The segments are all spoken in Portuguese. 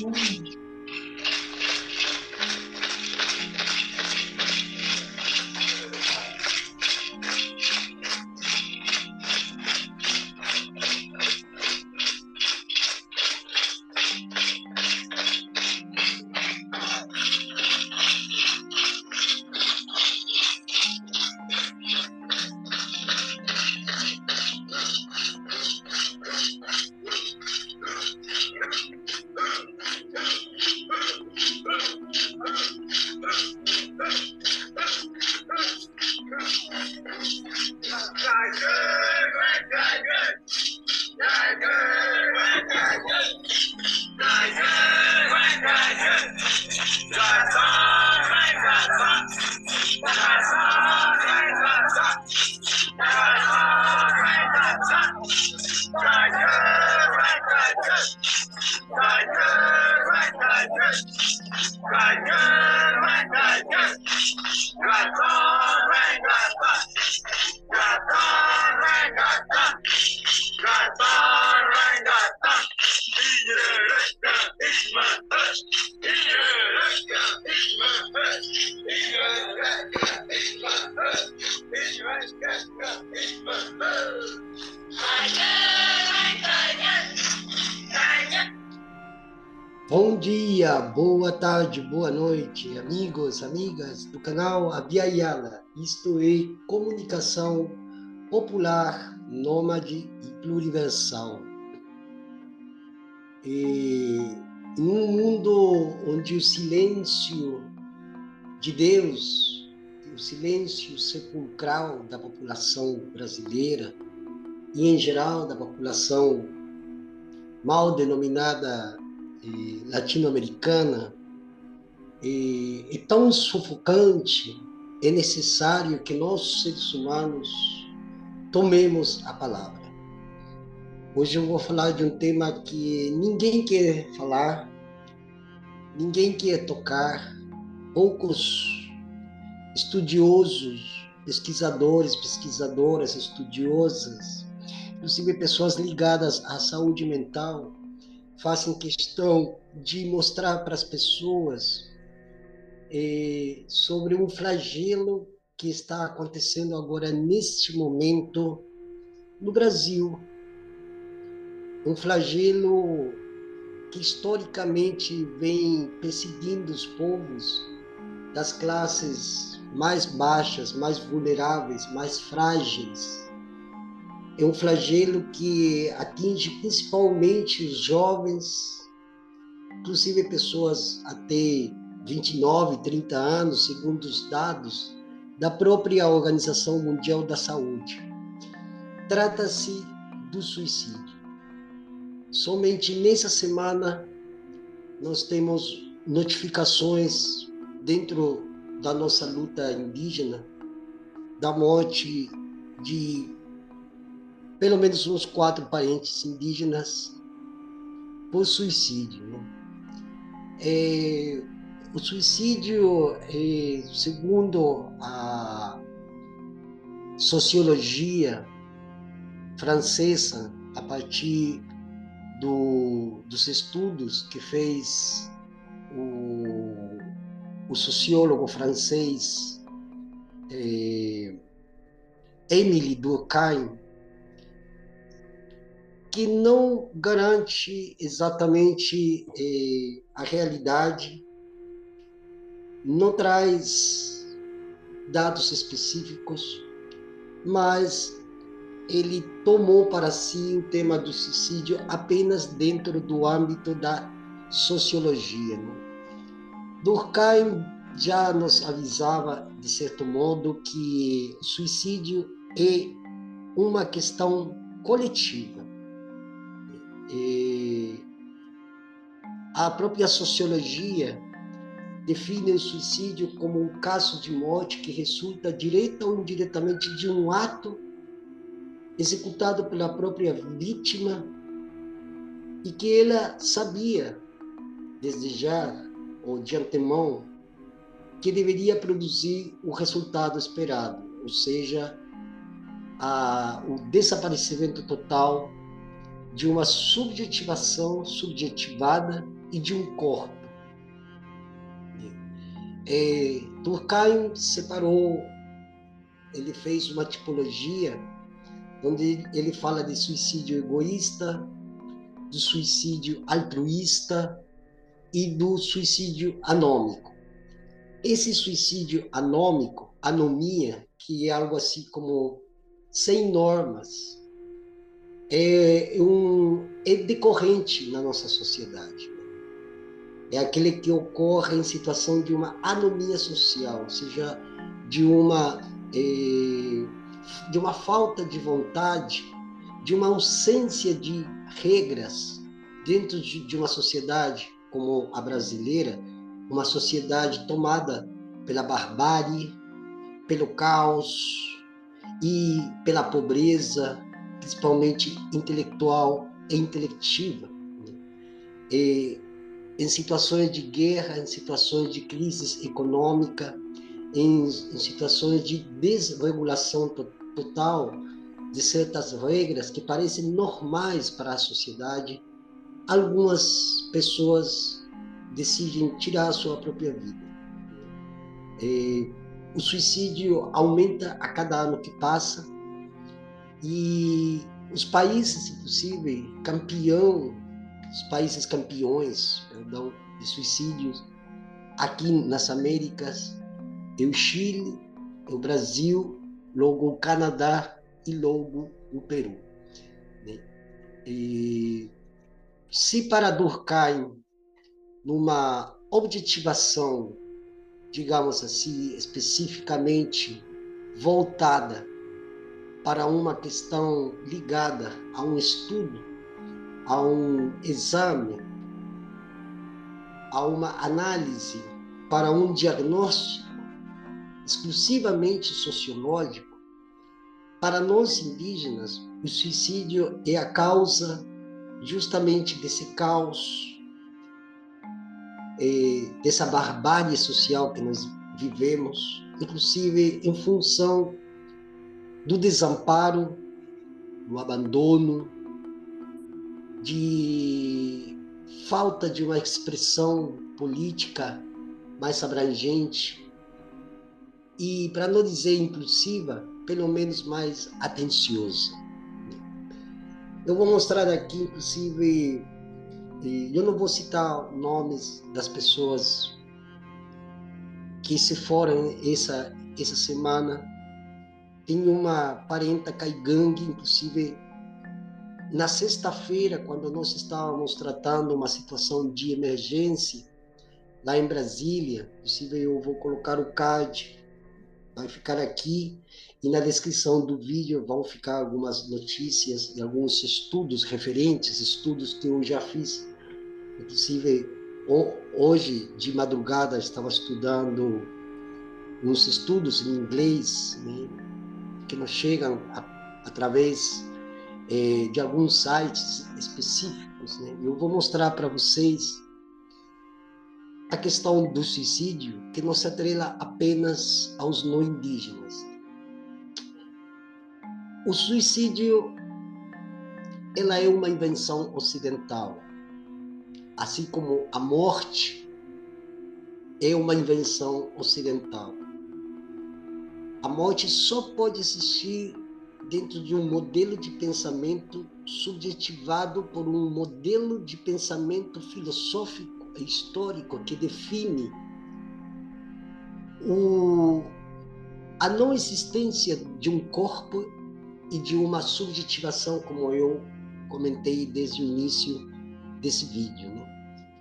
Mm-hmm. dia, boa tarde, boa noite, amigos, amigas do canal Abia Yala. Isto é comunicação popular, nômade e pluriversal. E em um mundo onde o silêncio de Deus, o silêncio sepulcral da população brasileira e em geral da população mal denominada latino-americana é, é tão sufocante, é necessário que nós, seres humanos, tomemos a palavra. Hoje eu vou falar de um tema que ninguém quer falar, ninguém quer tocar, poucos estudiosos, pesquisadores, pesquisadoras, estudiosas, inclusive pessoas ligadas à saúde mental, façam questão de mostrar para as pessoas eh, sobre um flagelo que está acontecendo agora neste momento no Brasil. Um flagelo que historicamente vem perseguindo os povos das classes mais baixas, mais vulneráveis, mais frágeis é um flagelo que atinge principalmente os jovens, inclusive pessoas até 29, 30 anos, segundo os dados da própria Organização Mundial da Saúde. Trata-se do suicídio. Somente nessa semana nós temos notificações dentro da nossa luta indígena da morte de pelo menos uns quatro parentes indígenas por suicídio. Né? É, o suicídio, é, segundo a sociologia francesa, a partir do, dos estudos que fez o, o sociólogo francês é, Émile Durkheim, que não garante exatamente eh, a realidade, não traz dados específicos, mas ele tomou para si o tema do suicídio apenas dentro do âmbito da sociologia. Né? Durkheim já nos avisava, de certo modo, que o suicídio é uma questão coletiva a própria sociologia define o suicídio como um caso de morte que resulta direta ou indiretamente de um ato executado pela própria vítima e que ela sabia desde já ou de antemão que deveria produzir o resultado esperado, ou seja, a, o desaparecimento total de uma subjetivação subjetivada e de um corpo. É, Durkheim separou, ele fez uma tipologia onde ele fala de suicídio egoísta, do suicídio altruísta e do suicídio anômico. Esse suicídio anômico, anomia, que é algo assim como sem normas, é, um, é decorrente na nossa sociedade. É aquele que ocorre em situação de uma anomia social, ou seja, de uma, é, de uma falta de vontade, de uma ausência de regras dentro de, de uma sociedade como a brasileira, uma sociedade tomada pela barbárie, pelo caos e pela pobreza, principalmente intelectual e intelectiva. E, em situações de guerra, em situações de crise econômica, em, em situações de desregulação to total de certas regras que parecem normais para a sociedade, algumas pessoas decidem tirar a sua própria vida. E, o suicídio aumenta a cada ano que passa e os países, inclusive, campeão, os países campeões, perdão, de suicídios aqui nas Américas, é o Chile, é o Brasil, logo o Canadá e logo o Peru. Né? E se para Durkheim, numa objetivação, digamos assim, especificamente voltada para uma questão ligada a um estudo, a um exame, a uma análise, para um diagnóstico exclusivamente sociológico, para nós indígenas, o suicídio é a causa justamente desse caos, é, dessa barbárie social que nós vivemos, inclusive em função do desamparo, do abandono, de falta de uma expressão política mais abrangente e, para não dizer inclusiva, pelo menos mais atenciosa. Eu vou mostrar aqui, inclusive, eu não vou citar nomes das pessoas que se foram essa, essa semana, tem uma parenta caigangue, inclusive na sexta-feira, quando nós estávamos tratando uma situação de emergência lá em Brasília, inclusive eu vou colocar o card, vai ficar aqui e na descrição do vídeo vão ficar algumas notícias e alguns estudos referentes, estudos que eu já fiz. Inclusive hoje de madrugada estava estudando uns estudos em inglês, né? Que nos chegam a, através é, de alguns sites específicos. Né? Eu vou mostrar para vocês a questão do suicídio que não se atrela apenas aos não indígenas. O suicídio ela é uma invenção ocidental, assim como a morte é uma invenção ocidental. A morte só pode existir dentro de um modelo de pensamento subjetivado por um modelo de pensamento filosófico e histórico que define o, a não existência de um corpo e de uma subjetivação, como eu comentei desde o início desse vídeo. Né?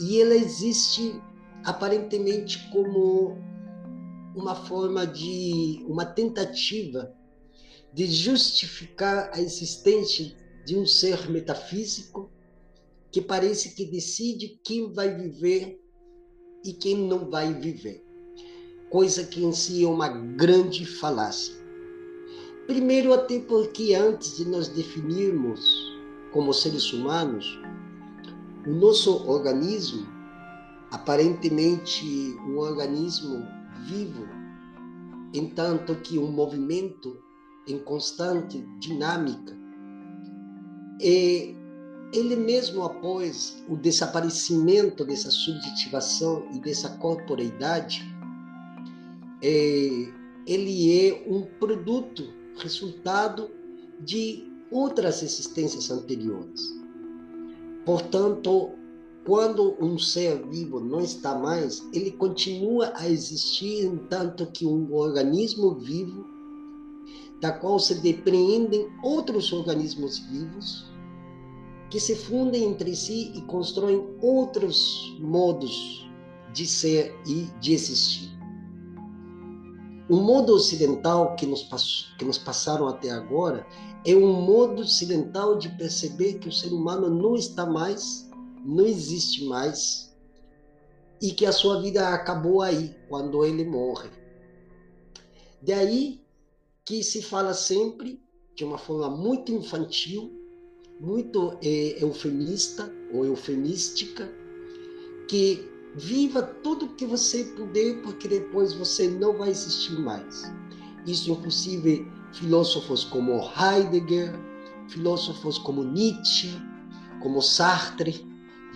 E ela existe aparentemente como uma forma de uma tentativa de justificar a existência de um ser metafísico que parece que decide quem vai viver e quem não vai viver. Coisa que em si é uma grande falácia. Primeiro, até porque antes de nós definirmos como seres humanos, o nosso organismo, aparentemente um organismo vivo, entanto que um movimento em constante dinâmica, é ele mesmo após o desaparecimento dessa subjetivação e dessa corporeidade, é, ele é um produto, resultado de outras existências anteriores. Portanto, quando um ser vivo não está mais, ele continua a existir, entanto que um organismo vivo, da qual se depreendem outros organismos vivos, que se fundem entre si e constroem outros modos de ser e de existir. O modo ocidental que nos, que nos passaram até agora é um modo ocidental de perceber que o ser humano não está mais, não existe mais, e que a sua vida acabou aí, quando ele morre. Daí que se fala sempre, de uma forma muito infantil, muito é, eufemista ou eufemística, que viva tudo que você puder, porque depois você não vai existir mais. Isso, inclusive, filósofos como Heidegger, filósofos como Nietzsche, como Sartre,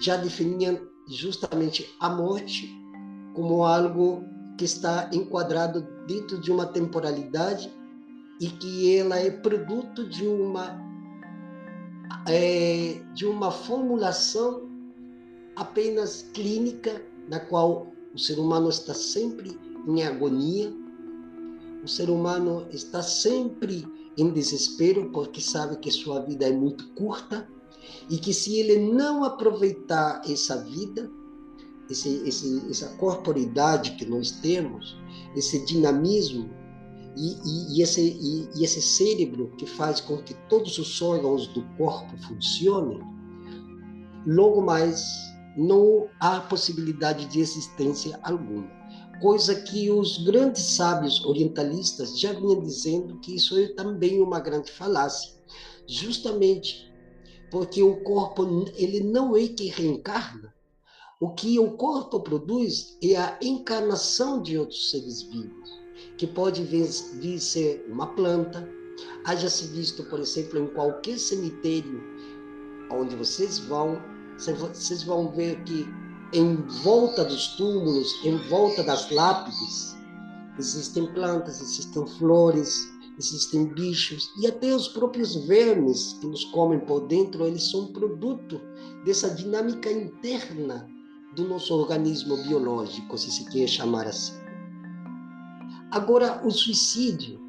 já definiam justamente a morte como algo que está enquadrado dentro de uma temporalidade e que ela é produto de uma é, de uma formulação apenas clínica na qual o ser humano está sempre em agonia o ser humano está sempre em desespero porque sabe que sua vida é muito curta e que se ele não aproveitar essa vida, esse, esse, essa corporidade que nós temos, esse dinamismo e, e, e, esse, e, e esse cérebro que faz com que todos os órgãos do corpo funcionem, logo mais não há possibilidade de existência alguma. Coisa que os grandes sábios orientalistas já vinham dizendo que isso é também uma grande falácia, justamente porque o corpo ele não é que reencarna. O que o corpo produz é a encarnação de outros seres vivos, que pode vir, vir ser uma planta, haja se visto, por exemplo, em qualquer cemitério onde vocês vão, vocês vão ver que em volta dos túmulos, em volta das lápides, existem plantas, existem flores, existem bichos e até os próprios vermes que nos comem por dentro, eles são produto dessa dinâmica interna do nosso organismo biológico, se se quer chamar assim. Agora, o suicídio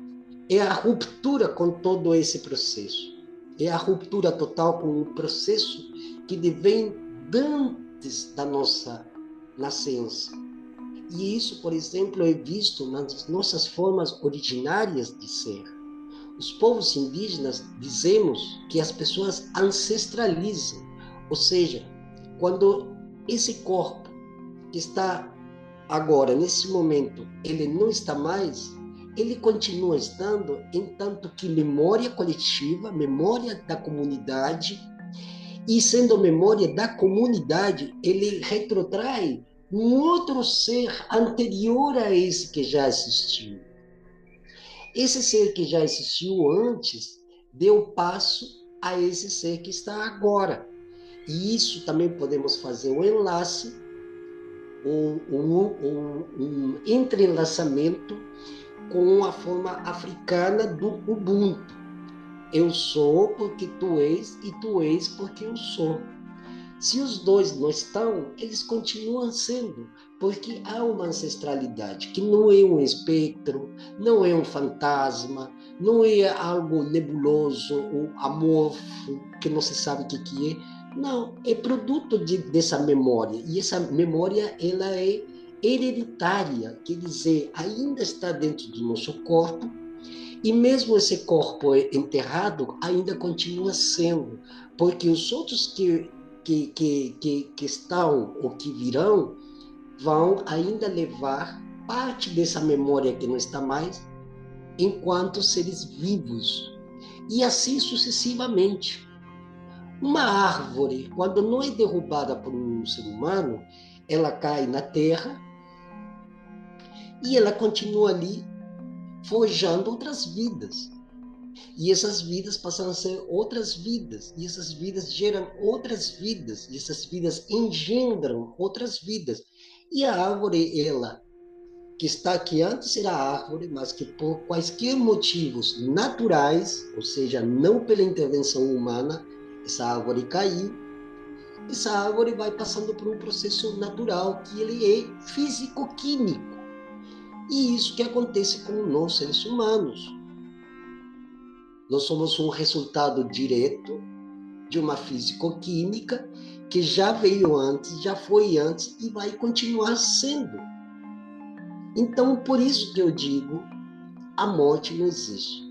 é a ruptura com todo esse processo. É a ruptura total com o processo que vem antes da nossa nascença. E isso, por exemplo, é visto nas nossas formas originárias de ser. Os povos indígenas dizemos que as pessoas ancestralizam, ou seja, quando esse corpo que está agora, nesse momento, ele não está mais, ele continua estando, entanto que memória coletiva, memória da comunidade, e sendo memória da comunidade, ele retrotrai um outro ser anterior a esse que já existiu. Esse ser que já existiu antes deu passo a esse ser que está agora. E isso também podemos fazer um enlace, um, um, um, um entrelaçamento com a forma africana do Ubuntu. Eu sou porque tu és e tu és porque eu sou. Se os dois não estão, eles continuam sendo, porque há uma ancestralidade que não é um espectro, não é um fantasma, não é algo nebuloso ou amorfo que não se sabe o que, é. Não, é produto de, dessa memória. E essa memória ela é hereditária, quer dizer, ainda está dentro do nosso corpo, e mesmo esse corpo enterrado ainda continua sendo, porque os outros que, que, que, que, que estão ou que virão vão ainda levar parte dessa memória que não está mais enquanto seres vivos. E assim sucessivamente. Uma árvore, quando não é derrubada por um ser humano, ela cai na terra e ela continua ali forjando outras vidas. E essas vidas passam a ser outras vidas, e essas vidas geram outras vidas, e essas vidas engendram outras vidas. E a árvore, ela, que está aqui antes era árvore, mas que por quaisquer motivos naturais, ou seja, não pela intervenção humana, essa árvore caiu. Essa árvore vai passando por um processo natural que ele é físico-químico. E isso que acontece com nós seres humanos. Nós somos um resultado direto de uma físico-química que já veio antes, já foi antes e vai continuar sendo. Então, por isso que eu digo, a morte não existe.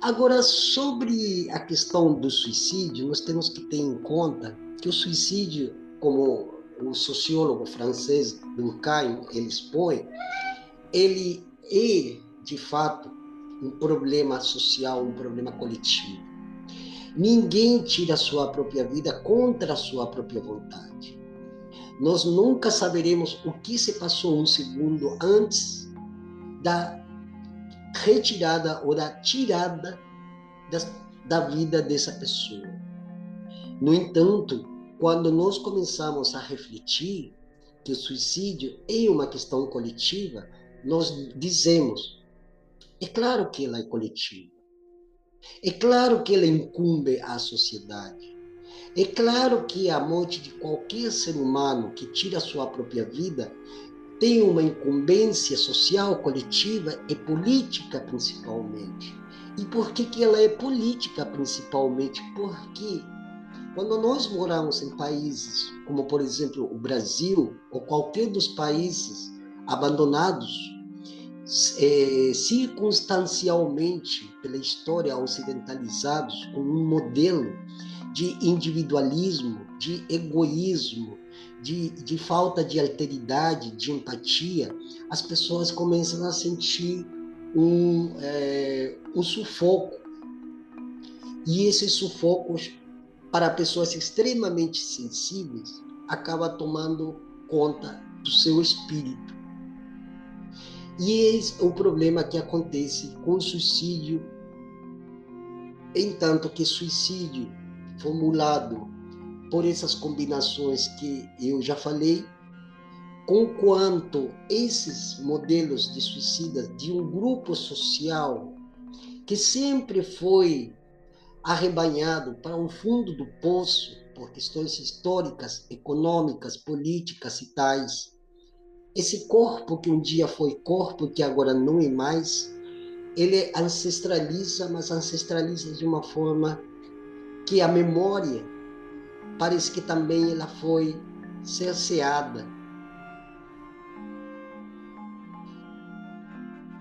Agora, sobre a questão do suicídio, nós temos que ter em conta que o suicídio, como o sociólogo francês Durkheim ele expõe, ele é, de fato, um problema social, um problema coletivo. Ninguém tira a sua própria vida contra a sua própria vontade. Nós nunca saberemos o que se passou um segundo antes da retirada ou da tirada da vida dessa pessoa. No entanto, quando nós começamos a refletir que o suicídio é uma questão coletiva, nós dizemos: é claro que ela é coletiva. É claro que ela incumbe a sociedade. É claro que a morte de qualquer ser humano que tira a sua própria vida tem uma incumbência social, coletiva e política principalmente. E por que, que ela é política principalmente? Porque quando nós moramos em países como, por exemplo, o Brasil ou qualquer dos países abandonados é, circunstancialmente pela história ocidentalizados com um modelo de individualismo, de egoísmo, de, de falta de alteridade, de empatia, as pessoas começam a sentir um, é, um sufoco. E esse sufoco, para pessoas extremamente sensíveis, acaba tomando conta do seu espírito. E eis o problema que acontece com suicídio, entanto que suicídio formulado por essas combinações que eu já falei, com quanto esses modelos de suicida de um grupo social que sempre foi arrebanhado para o fundo do poço por questões históricas, econômicas, políticas e tais. Esse corpo que um dia foi corpo, que agora não é mais, ele ancestraliza, mas ancestraliza de uma forma que a memória parece que também ela foi cerceada.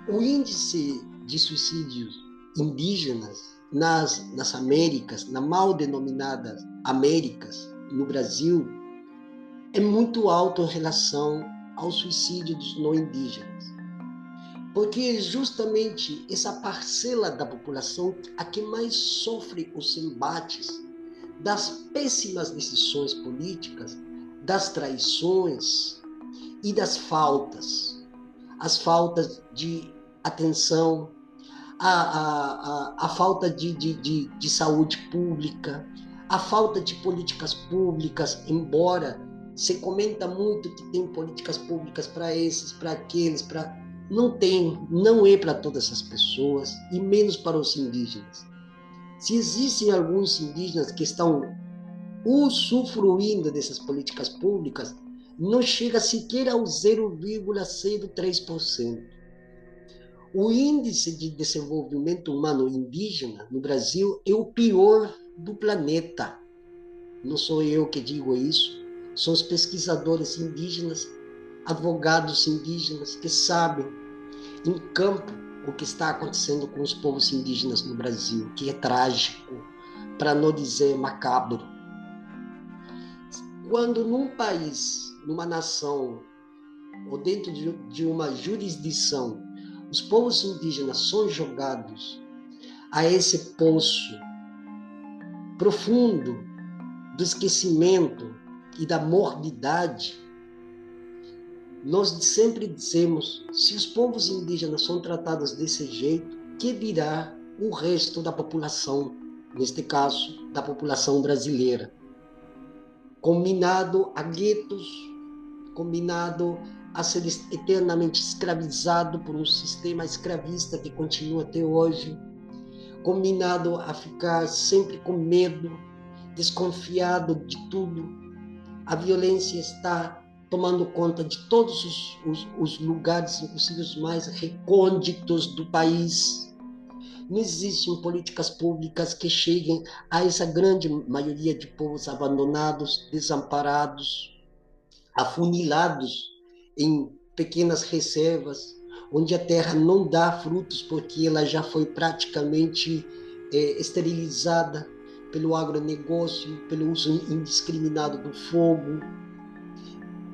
O índice de suicídios indígenas nas, nas Américas, na mal denominada Américas, no Brasil, é muito alto em relação ao suicídio dos não indígenas. Porque é justamente essa parcela da população a que mais sofre os embates das péssimas decisões políticas, das traições e das faltas. As faltas de atenção, a, a, a, a falta de, de, de, de saúde pública, a falta de políticas públicas, embora se comenta muito que tem políticas públicas para esses, para aqueles, para não tem, não é para todas as pessoas e menos para os indígenas. Se existem alguns indígenas que estão usufruindo dessas políticas públicas, não chega sequer ao 0,03%. O índice de desenvolvimento humano indígena no Brasil é o pior do planeta. Não sou eu que digo isso, são os pesquisadores indígenas, advogados indígenas que sabem em campo o que está acontecendo com os povos indígenas no Brasil, que é trágico, para não dizer macabro. Quando num país, numa nação, ou dentro de uma jurisdição, os povos indígenas são jogados a esse poço profundo do esquecimento e da morbidade, nós sempre dizemos, se os povos indígenas são tratados desse jeito, que dirá o resto da população, neste caso, da população brasileira. Combinado a guetos, combinado a ser eternamente escravizado por um sistema escravista que continua até hoje, combinado a ficar sempre com medo, desconfiado de tudo. A violência está tomando conta de todos os, os, os lugares, inclusive os mais recônditos do país. Não existem políticas públicas que cheguem a essa grande maioria de povos abandonados, desamparados, afunilados em pequenas reservas, onde a terra não dá frutos porque ela já foi praticamente é, esterilizada pelo agronegócio, pelo uso indiscriminado do fogo.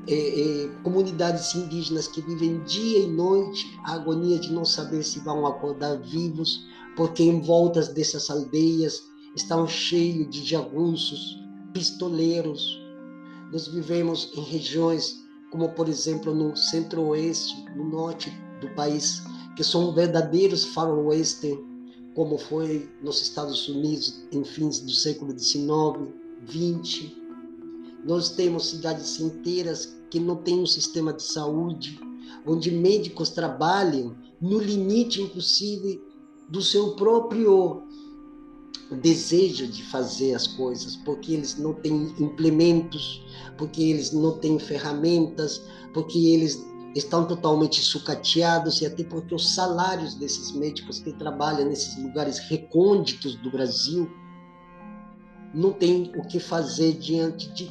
É, é, comunidades indígenas que vivem dia e noite a agonia de não saber se vão acordar vivos, porque em voltas dessas aldeias estão cheios de jagunços, pistoleiros. Nós vivemos em regiões como, por exemplo, no centro-oeste, no norte do país, que são verdadeiros faroeste, como foi nos Estados Unidos em fins do século XIX, XX. Nós temos cidades inteiras que não têm um sistema de saúde, onde médicos trabalham no limite, inclusive, do seu próprio desejo de fazer as coisas, porque eles não têm implementos, porque eles não têm ferramentas, porque eles estão totalmente sucateados e até porque os salários desses médicos que trabalham nesses lugares recônditos do Brasil não tem o que fazer diante de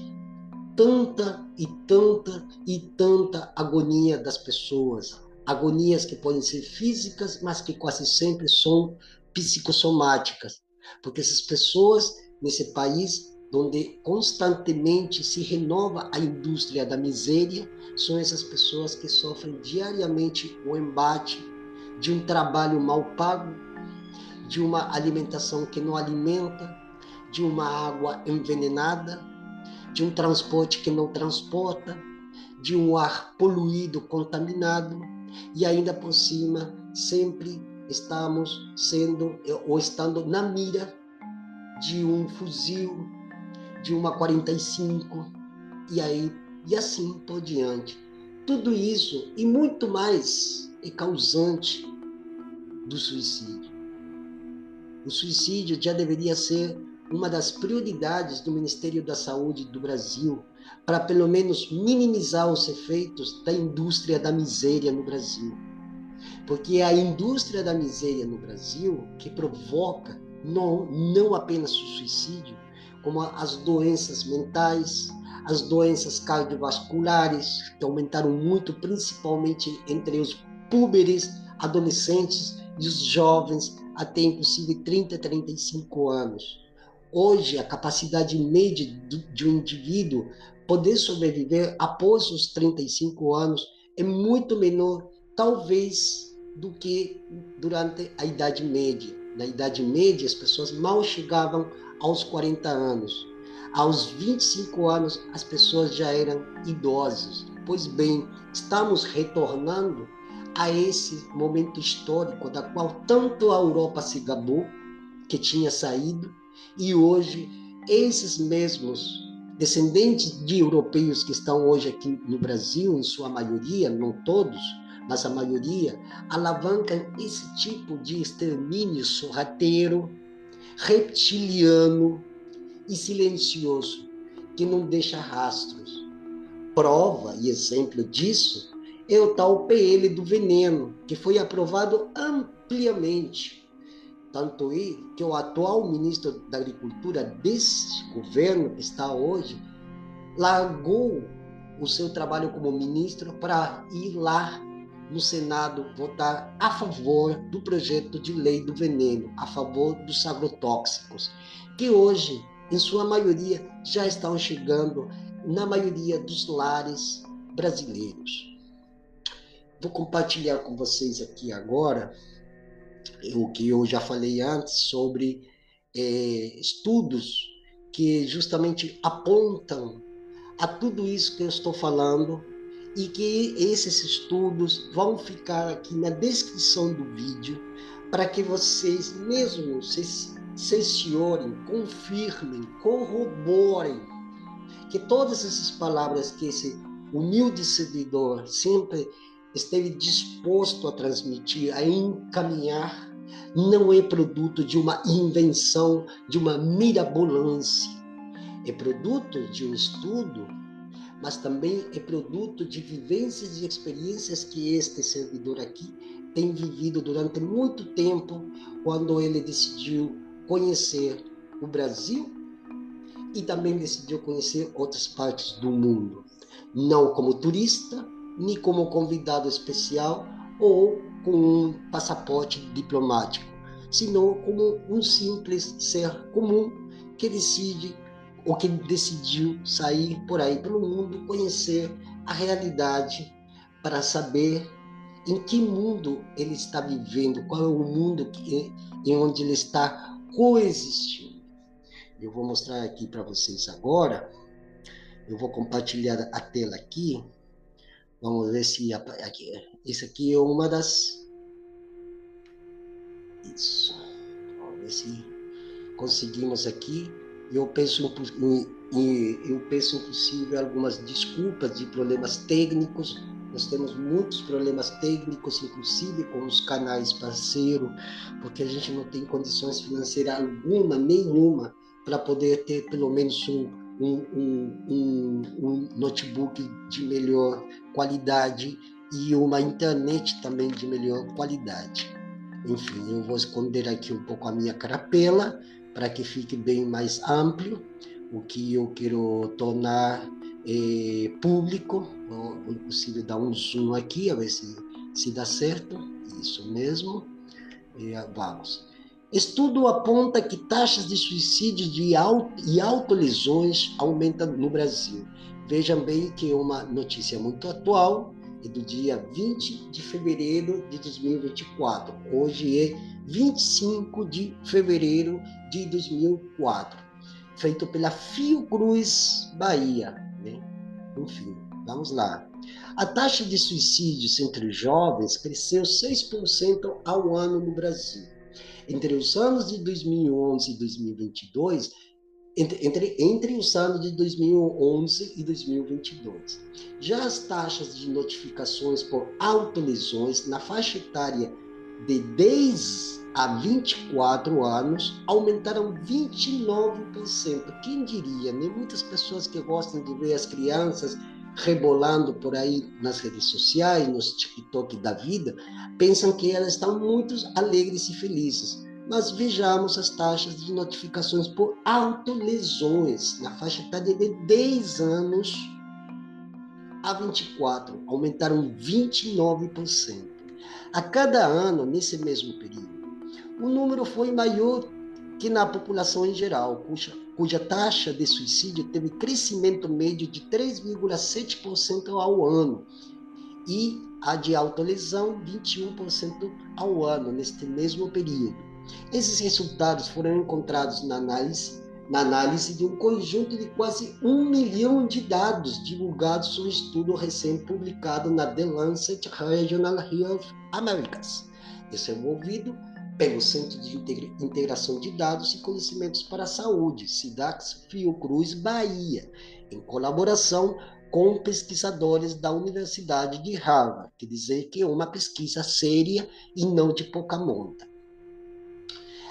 tanta e tanta e tanta agonia das pessoas. Agonias que podem ser físicas, mas que quase sempre são psicossomáticas. Porque essas pessoas nesse país onde constantemente se renova a indústria da miséria, são essas pessoas que sofrem diariamente o embate de um trabalho mal pago, de uma alimentação que não alimenta, de uma água envenenada, de um transporte que não transporta, de um ar poluído, contaminado, e ainda por cima, sempre estamos sendo ou estando na mira de um fuzil, de uma 45 e aí e assim por diante. Tudo isso e muito mais é causante do suicídio. O suicídio já deveria ser uma das prioridades do Ministério da Saúde do Brasil para pelo menos minimizar os efeitos da indústria da miséria no Brasil. Porque é a indústria da miséria no Brasil que provoca não, não apenas o suicídio, como as doenças mentais, as doenças cardiovasculares, que aumentaram muito, principalmente entre os púberes, adolescentes e os jovens, até inclusive 30, 35 anos. Hoje, a capacidade média de um indivíduo poder sobreviver após os 35 anos é muito menor, talvez, do que durante a Idade Média. Na Idade Média, as pessoas mal chegavam aos 40 anos. Aos 25 anos, as pessoas já eram idosas. Pois bem, estamos retornando a esse momento histórico da qual tanto a Europa se gabou, que tinha saído, e hoje esses mesmos descendentes de europeus que estão hoje aqui no Brasil, em sua maioria, não todos, mas a maioria, alavancam esse tipo de extermínio sorrateiro, reptiliano e silencioso, que não deixa rastros. Prova e exemplo disso é o tal PL do veneno, que foi aprovado ampliamente. Tanto é que o atual ministro da Agricultura desse governo que está hoje largou o seu trabalho como ministro para ir lá no Senado votar a favor do projeto de lei do veneno, a favor dos agrotóxicos, que hoje, em sua maioria, já estão chegando na maioria dos lares brasileiros. Vou compartilhar com vocês aqui agora o que eu já falei antes sobre é, estudos que justamente apontam a tudo isso que eu estou falando e que esses estudos vão ficar aqui na descrição do vídeo para que vocês mesmos se cerciorem, confirmem, corroborem que todas essas palavras que esse humilde seguidor sempre esteve disposto a transmitir, a encaminhar, não é produto de uma invenção, de uma mirabolância. É produto de um estudo, mas também é produto de vivências e experiências que este servidor aqui tem vivido durante muito tempo, quando ele decidiu conhecer o Brasil e também decidiu conhecer outras partes do mundo, não como turista, nem como convidado especial ou com um passaporte diplomático, senão como um simples ser comum que decide ou que decidiu sair por aí pelo mundo, conhecer a realidade para saber em que mundo ele está vivendo, qual é o mundo que, em onde ele está coexistindo. Eu vou mostrar aqui para vocês agora. Eu vou compartilhar a tela aqui. Vamos ver se aqui. Esse aqui é uma das. Isso. Vamos ver se conseguimos aqui. Eu penso em, eu penso impossível algumas desculpas de problemas técnicos nós temos muitos problemas técnicos, inclusive com os canais parceiros, porque a gente não tem condições financeiras alguma, nenhuma, para poder ter pelo menos um, um, um, um, notebook de melhor qualidade e uma internet também de melhor qualidade. Enfim, eu vou esconder aqui um pouco a minha carapela para que fique bem mais amplo o que eu quero tornar é, público. Vou, inclusive dar um zoom aqui, a ver se, se dá certo. Isso mesmo. É, vamos. Estudo aponta que taxas de suicídio de auto, e autolesões aumentam no Brasil. Vejam bem que é uma notícia muito atual, é do dia 20 de fevereiro de 2024. Hoje é 25 de fevereiro de 2004. Feito pela Fiocruz Bahia. Né? Enfim, vamos lá. A taxa de suicídios entre jovens cresceu 6% ao ano no Brasil. Entre os anos de 2011 e 2022, entre, entre, os anos de 2011 e 2022. Já as taxas de notificações por autolesões na faixa etária de 10 a 24 anos aumentaram 29%. Quem diria, né? Muitas pessoas que gostam de ver as crianças rebolando por aí nas redes sociais, nos TikTok da vida, pensam que elas estão muito alegres e felizes. Mas vejamos as taxas de notificações por autolesões na faixa etária de 10 anos a 24, aumentaram 29%. A cada ano, nesse mesmo período, o número foi maior que na população em geral, cuja, cuja taxa de suicídio teve crescimento médio de 3,7% ao ano e a de autolesão 21% ao ano neste mesmo período. Esses resultados foram encontrados na análise, na análise de um conjunto de quase um milhão de dados divulgados em um estudo recém-publicado na The Lancet Regional Health Americas, desenvolvido pelo Centro de Integração de Dados e Conhecimentos para a Saúde, SIDAX Fiocruz Bahia, em colaboração com pesquisadores da Universidade de Harvard, que dizer que é uma pesquisa séria e não de pouca monta.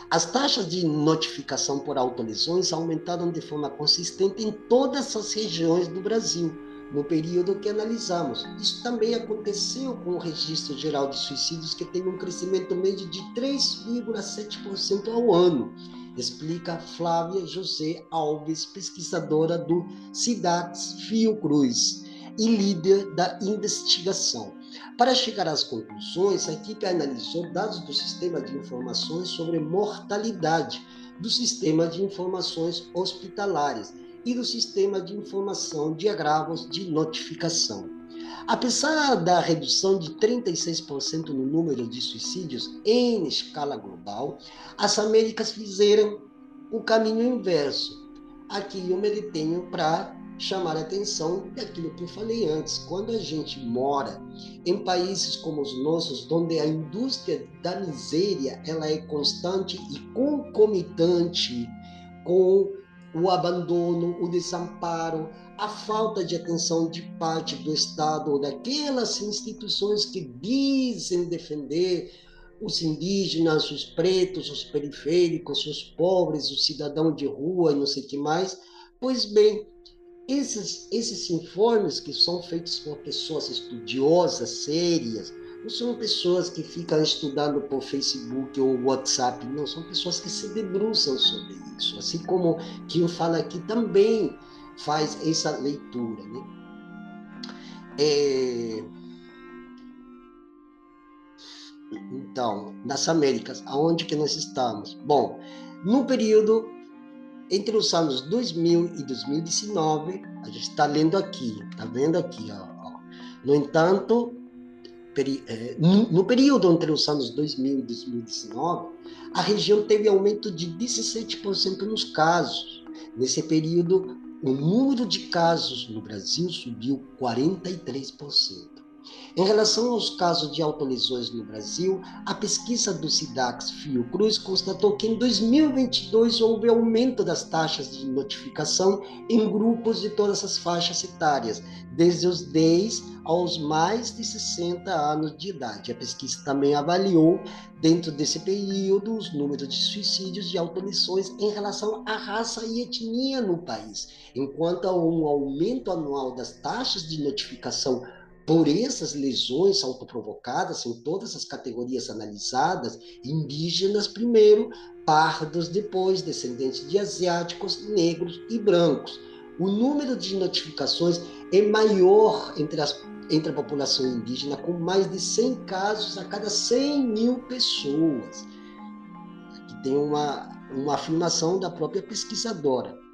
As taxas de notificação por autolesões aumentaram de forma consistente em todas as regiões do Brasil, no período que analisamos. Isso também aconteceu com o Registro Geral de Suicídios, que tem um crescimento médio de 3,7% ao ano, explica Flávia José Alves, pesquisadora do SIDAX Fiocruz e líder da investigação. Para chegar às conclusões, a equipe analisou dados do Sistema de Informações sobre Mortalidade do Sistema de Informações Hospitalares e do Sistema de Informação de Agravos de Notificação. Apesar da redução de 36% no número de suicídios em escala global, as Américas fizeram o caminho inverso. Aqui eu me detenho para chamar a atenção daquilo que eu falei antes. Quando a gente mora em países como os nossos, onde a indústria da miséria ela é constante e concomitante com o abandono, o desamparo, a falta de atenção de parte do Estado ou daquelas instituições que dizem defender os indígenas, os pretos, os periféricos, os pobres, o cidadão de rua e não sei o que mais. Pois bem, esses, esses informes que são feitos por pessoas estudiosas, sérias, não são pessoas que ficam estudando por Facebook ou WhatsApp, não, são pessoas que se debruçam sobre isso. Assim como quem fala aqui também faz essa leitura. Né? É... Então, nas Américas, aonde que nós estamos? Bom, no período entre os anos 2000 e 2019, a gente está lendo aqui, está vendo aqui, ó, ó. No entanto, peri, é, no, no, período entre os anos 2000 e 2019, a região teve aumento de 17% nos casos. Nesse período, o número de casos no Brasil subiu 43%. Em relação aos casos de autolesões no Brasil, a pesquisa do SIDAX Fiocruz constatou que em 2022 houve aumento das taxas de notificação em grupos de todas as faixas etárias, desde os 10 aos mais de 60 anos de idade. A pesquisa também avaliou, dentro desse período, os números de suicídios e autolesões em relação à raça e etnia no país, enquanto há um aumento anual das taxas de notificação por essas lesões autoprovocadas em todas as categorias analisadas, indígenas primeiro, pardos depois, descendentes de asiáticos, negros e brancos. O número de notificações é maior entre, as, entre a população indígena, com mais de 100 casos a cada 100 mil pessoas. Aqui tem uma, uma afirmação da própria pesquisadora.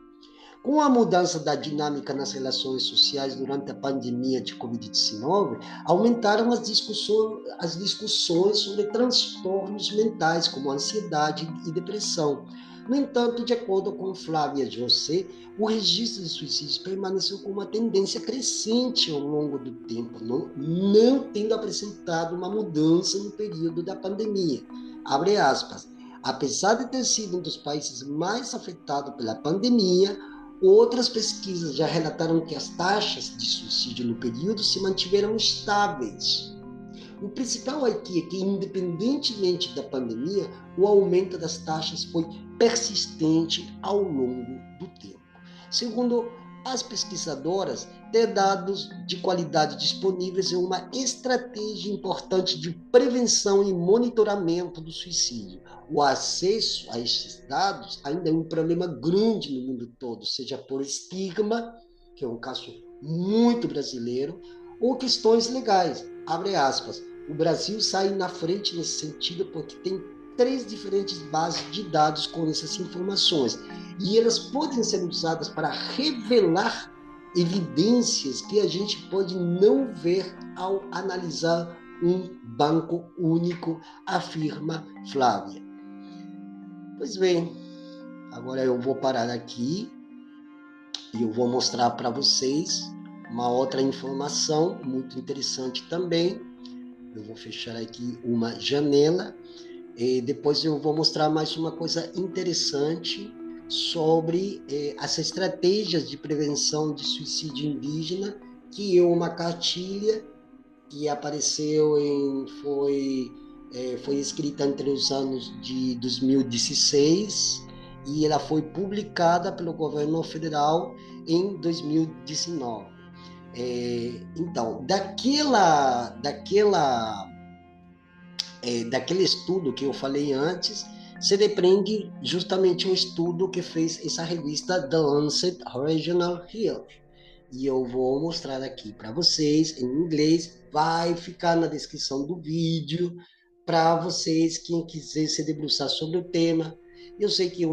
Com a mudança da dinâmica nas relações sociais durante a pandemia de Covid-19, aumentaram as discussões, as discussões sobre transtornos mentais, como ansiedade e depressão. No entanto, de acordo com Flávia José, o registro de suicídios permaneceu com uma tendência crescente ao longo do tempo, não, não tendo apresentado uma mudança no período da pandemia. Abre aspas. Apesar de ter sido um dos países mais afetados pela pandemia, Outras pesquisas já relataram que as taxas de suicídio no período se mantiveram estáveis. O principal aqui é que, independentemente da pandemia, o aumento das taxas foi persistente ao longo do tempo. Segundo as pesquisadoras, ter dados de qualidade disponíveis é uma estratégia importante de prevenção e monitoramento do suicídio o acesso a esses dados ainda é um problema grande no mundo todo, seja por estigma, que é um caso muito brasileiro, ou questões legais. Abre aspas. O Brasil sai na frente nesse sentido porque tem três diferentes bases de dados com essas informações e elas podem ser usadas para revelar evidências que a gente pode não ver ao analisar um banco único, afirma Flávia. Pois bem, agora eu vou parar aqui e eu vou mostrar para vocês uma outra informação muito interessante também. Eu vou fechar aqui uma janela e depois eu vou mostrar mais uma coisa interessante sobre eh, as estratégias de prevenção de suicídio indígena, que é uma cartilha que apareceu em foi é, foi escrita entre os anos de 2016 e ela foi publicada pelo governo federal em 2019. É, então, daquela, daquela, é, daquele estudo que eu falei antes, se depreende justamente um estudo que fez essa revista The Lancet Regional Health. E eu vou mostrar aqui para vocês em inglês, vai ficar na descrição do vídeo para vocês, quem quiser se debruçar sobre o tema. Eu sei que,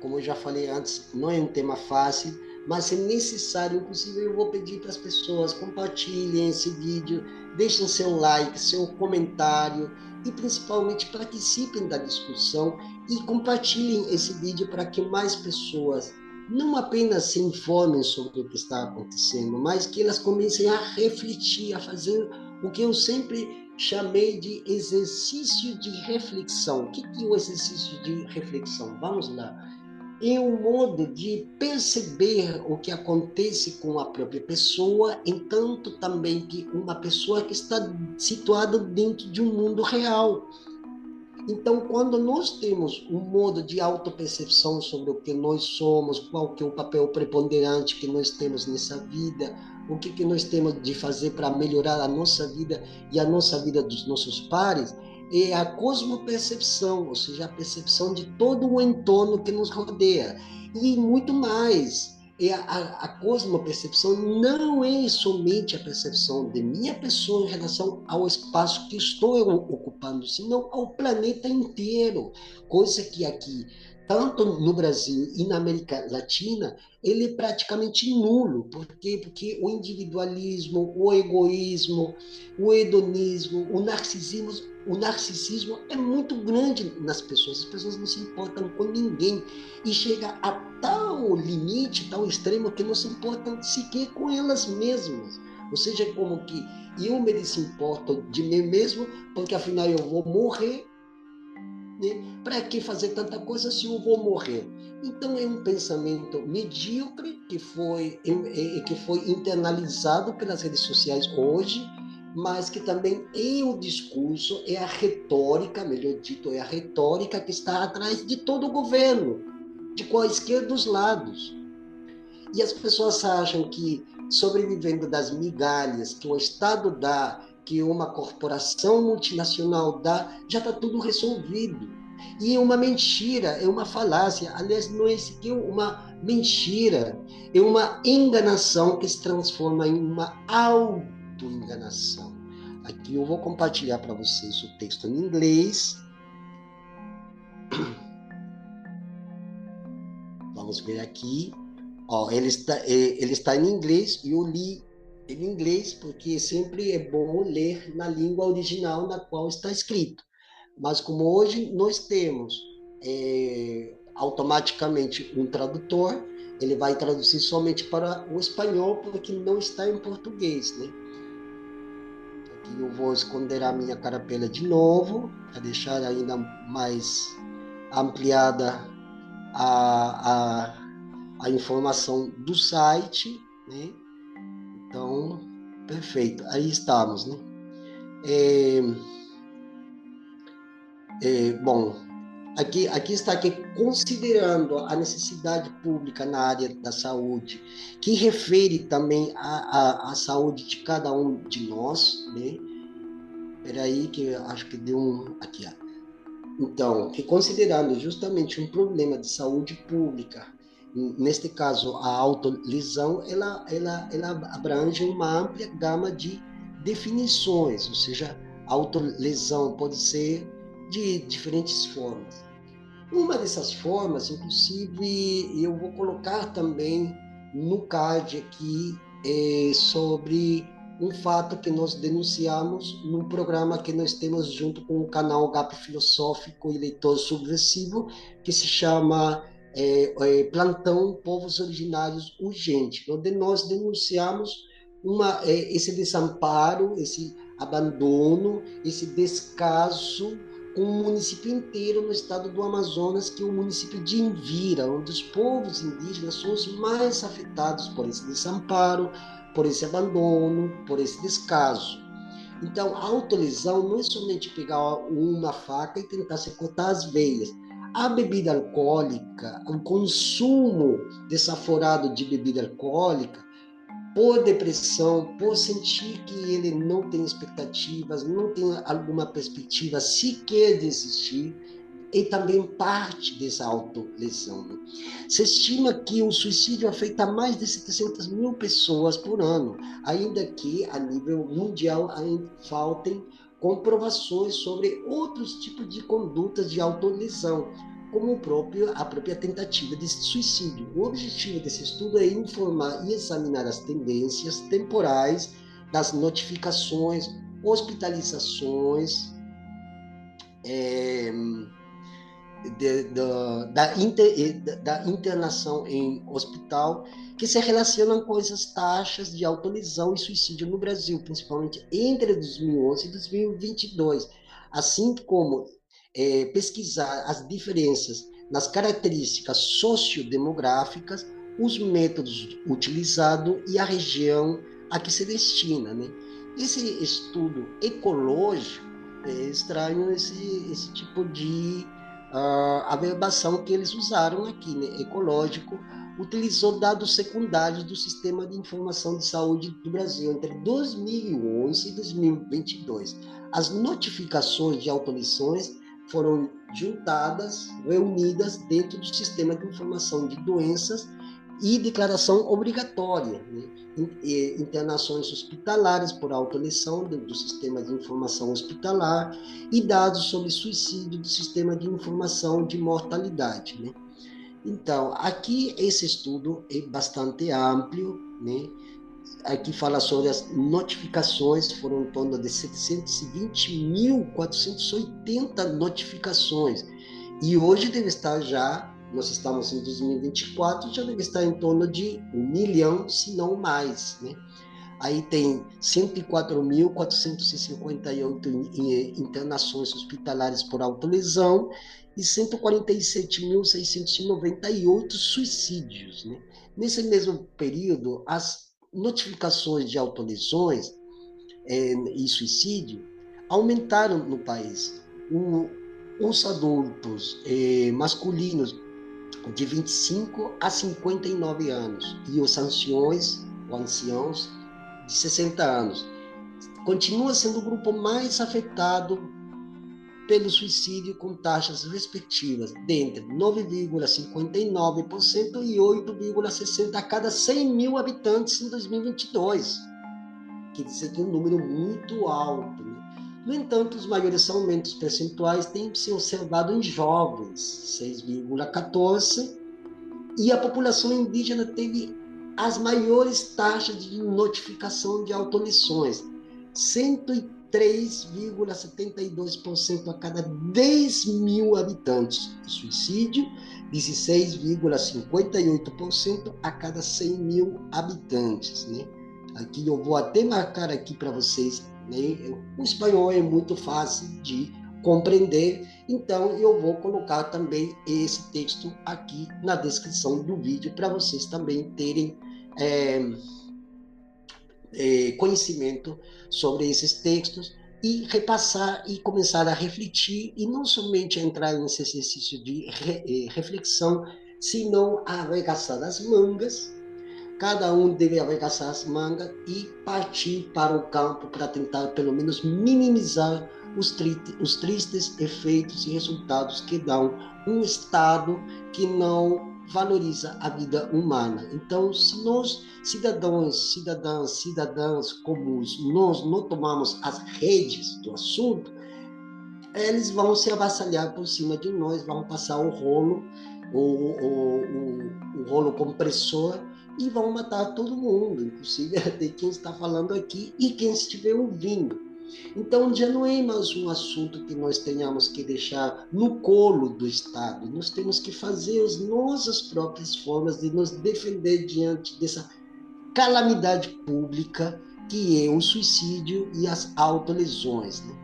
como eu já falei antes, não é um tema fácil, mas é necessário, inclusive eu vou pedir para as pessoas compartilhem esse vídeo, deixem seu like, seu comentário e principalmente participem da discussão e compartilhem esse vídeo para que mais pessoas não apenas se informem sobre o que está acontecendo, mas que elas comecem a refletir, a fazer o que eu sempre chamei de exercício de reflexão. O que é o exercício de reflexão? Vamos lá. É um modo de perceber o que acontece com a própria pessoa, entanto também que uma pessoa que está situada dentro de um mundo real. Então, quando nós temos um modo de autopercepção sobre o que nós somos, qual que é o papel preponderante que nós temos nessa vida, o que, que nós temos de fazer para melhorar a nossa vida e a nossa vida dos nossos pares, é a cosmopercepção, ou seja, a percepção de todo o entorno que nos rodeia. E muito mais, é a, a, cosmopercepção não é somente a percepção de minha pessoa em relação ao espaço que estou ocupando, senão ao planeta inteiro. Coisa que aqui, tanto no Brasil e na América Latina, ele é praticamente nulo. Por quê? Porque o individualismo, o egoísmo, o hedonismo, o narcisismo, o narcisismo é muito grande nas pessoas. As pessoas não se importam com ninguém e chega a tal limite, tal extremo que não se importam sequer com elas mesmas. Ou seja, é como que eu me desimporto de mim mesmo, porque afinal eu vou morrer. Né? Para que fazer tanta coisa se eu vou morrer? Então é um pensamento medíocre que foi, é, é, que foi internalizado pelas redes sociais hoje mas que também é o discurso, é a retórica, melhor dito, é a retórica que está atrás de todo o governo, de quaisquer dos lados. E as pessoas acham que sobrevivendo das migalhas que o Estado dá, que uma corporação multinacional dá, já está tudo resolvido. E é uma mentira, é uma falácia. Aliás, não é sequer uma mentira, é uma enganação que se transforma em uma auto autoenganação. Aqui eu vou compartilhar para vocês o texto em inglês. Vamos ver aqui. Ó, ele, está, é, ele está em inglês e eu li em inglês porque sempre é bom ler na língua original na qual está escrito. Mas como hoje nós temos é, automaticamente um tradutor, ele vai traduzir somente para o espanhol porque não está em português, né? Aqui eu vou esconder a minha carapela de novo, para deixar ainda mais ampliada a, a, a informação do site, né? Então, perfeito, aí estamos, né? É, é, bom, aqui, aqui está aqui considerando a necessidade pública na área da saúde, que refere também à, saúde de cada um de nós, né? Peraí que acho que deu um... Aqui, ó. Então, que considerando justamente um problema de saúde pública, neste caso a autolesão, ela, ela, ela abrange uma ampla gama de definições, ou seja, a autolesão pode ser de diferentes formas. Uma dessas formas, inclusive, eu vou colocar também no card aqui é, sobre um fato que nós denunciamos num programa que nós temos junto com o canal GAP Filosófico e Leitor Subversivo, que se chama é, é, Plantão Povos Originários Urgente, onde nós denunciamos uma, é, esse desamparo, esse abandono, esse descaso com um município inteiro no estado do Amazonas, que é o município de Invira, onde os povos indígenas são os mais afetados por esse desamparo, por esse abandono, por esse descaso. Então, a autolesão não é somente pegar uma faca e tentar se cortar as veias. A bebida alcoólica, o consumo desaforado de bebida alcoólica, por depressão, por sentir que ele não tem expectativas, não tem alguma perspectiva sequer de existir, e também parte dessa autolesão. Se estima que o suicídio afeta mais de 700 mil pessoas por ano, ainda que a nível mundial ainda faltem comprovações sobre outros tipos de condutas de autolesão, como próprio, a própria tentativa de suicídio. O objetivo desse estudo é informar e examinar as tendências temporais das notificações, hospitalizações, é, de, de, da, inter, da internação em hospital que se relacionam com essas taxas de autolesão e suicídio no Brasil, principalmente entre 2011 e 2022, assim como é, pesquisar as diferenças nas características sociodemográficas, os métodos utilizados e a região a que se destina. Né? Esse estudo ecológico é esse, esse tipo de uh, averbação que eles usaram aqui, né? ecológico, utilizou dados secundários do Sistema de Informação de Saúde do Brasil entre 2011 e 2022. As notificações de automissões foram juntadas, reunidas dentro do Sistema de Informação de Doenças e declaração obrigatória, né? internações hospitalares por autolesão do, do sistema de informação hospitalar e dados sobre suicídio do sistema de informação de mortalidade. Né? Então, aqui esse estudo é bastante amplo, né? Aqui fala sobre as notificações, foram em torno de 720.480 notificações. E hoje deve estar já nós estamos em 2024, já deve estar em torno de um milhão, se não mais, né? Aí tem 104.458 internações hospitalares por autolesão e 147.698 suicídios. Né? Nesse mesmo período, as notificações de autolesões é, e suicídio aumentaram no país. O, os adultos é, masculinos de 25 a 59 anos e os anciões, ou anciãos, de 60 anos. Continua sendo o grupo mais afetado pelo suicídio com taxas respectivas de entre 9,59% e 8,60% a cada 100 mil habitantes em 2022. Quer dizer que é um número muito alto. No entanto, os maiores aumentos percentuais têm se observado em jovens, 6,14%, e a população indígena teve as maiores taxas de notificação de automissões, 103,72% a cada 10 mil habitantes, e suicídio, 16,58% a cada 100 mil habitantes. Né? Aqui eu vou até marcar aqui para vocês né? O espanhol é muito fácil de compreender, então eu vou colocar também esse texto aqui na descrição do vídeo para vocês também terem é, é, conhecimento sobre esses textos e repassar e começar a refletir e não somente entrar nesse exercício de re, é, reflexão, senão arregaçar as mangas Cada um deve arregaçar as mangas e partir para o campo para tentar, pelo menos, minimizar os, tri os tristes efeitos e resultados que dão um Estado que não valoriza a vida humana. Então, se nós, cidadãos, cidadãs, cidadãs comuns, nós não tomamos as redes do assunto, eles vão se avassalhar por cima de nós, vão passar o rolo, o, o, o, o rolo compressor e vão matar todo mundo, inclusive até quem está falando aqui e quem estiver ouvindo. Então já não é mais um assunto que nós tenhamos que deixar no colo do Estado. Nós temos que fazer as nossas próprias formas de nos defender diante dessa calamidade pública que é o suicídio e as autolesões. Né?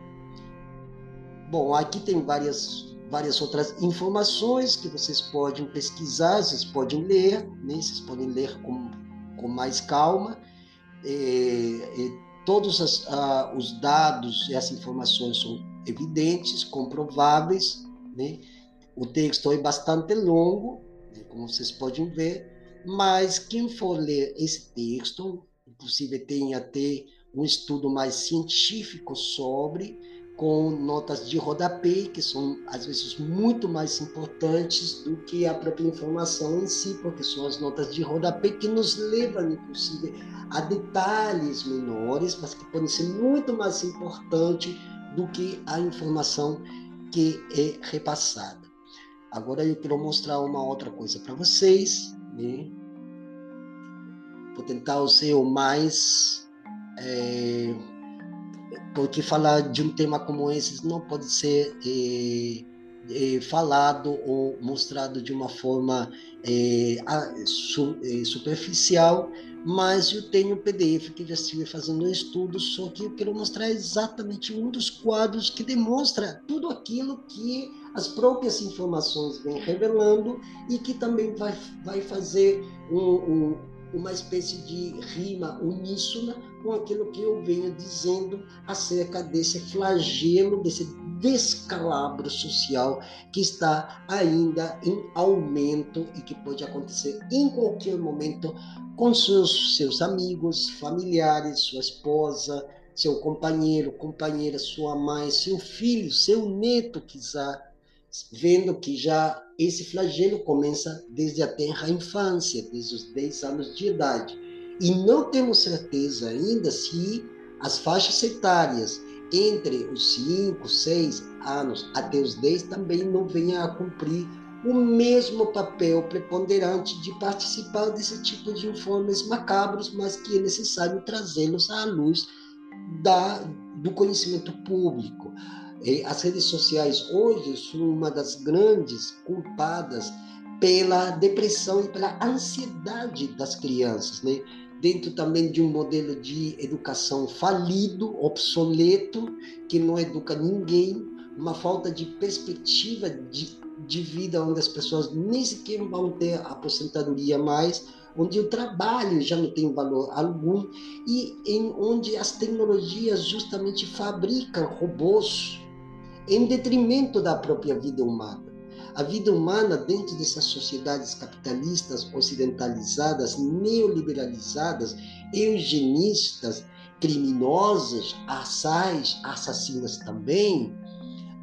Bom, aqui tem várias várias outras informações que vocês podem pesquisar, vocês podem ler, né? vocês podem ler com, com mais calma. É, é, todos as, os dados e as informações são evidentes, comprováveis. Né? O texto é bastante longo, né? como vocês podem ver, mas quem for ler esse texto, inclusive tem até um estudo mais científico sobre, com notas de rodapé, que são às vezes muito mais importantes do que a própria informação em si, porque são as notas de rodapé que nos levam, inclusive, a detalhes menores, mas que podem ser muito mais importantes do que a informação que é repassada. Agora eu quero mostrar uma outra coisa para vocês. Né? Vou tentar ser o mais é, porque falar de um tema como esse não pode ser é, é, falado ou mostrado de uma forma é, su, é, superficial, mas eu tenho um PDF que já estive fazendo um estudo, só que eu quero mostrar exatamente um dos quadros que demonstra tudo aquilo que as próprias informações vêm revelando e que também vai, vai fazer um, um, uma espécie de rima uníssona com aquilo que eu venho dizendo acerca desse flagelo, desse descalabro social que está ainda em aumento e que pode acontecer em qualquer momento com seus, seus amigos, familiares, sua esposa, seu companheiro, companheira, sua mãe, seu filho, seu neto, quiser, vendo que já esse flagelo começa desde a terra infância, desde os 10 anos de idade. E não temos certeza ainda se as faixas etárias entre os 5, 6 anos até os 10 também não venham a cumprir o mesmo papel preponderante de participar desse tipo de informes macabros, mas que é necessário trazê-los à luz da, do conhecimento público. As redes sociais hoje são uma das grandes culpadas pela depressão e pela ansiedade das crianças, né? dentro também de um modelo de educação falido, obsoleto, que não educa ninguém, uma falta de perspectiva de, de vida onde as pessoas nem sequer vão ter aposentadoria mais, onde o trabalho já não tem valor algum e em onde as tecnologias justamente fabricam robôs em detrimento da própria vida humana. A vida humana, dentro dessas sociedades capitalistas ocidentalizadas, neoliberalizadas, eugenistas, criminosas, assais, assassinas também,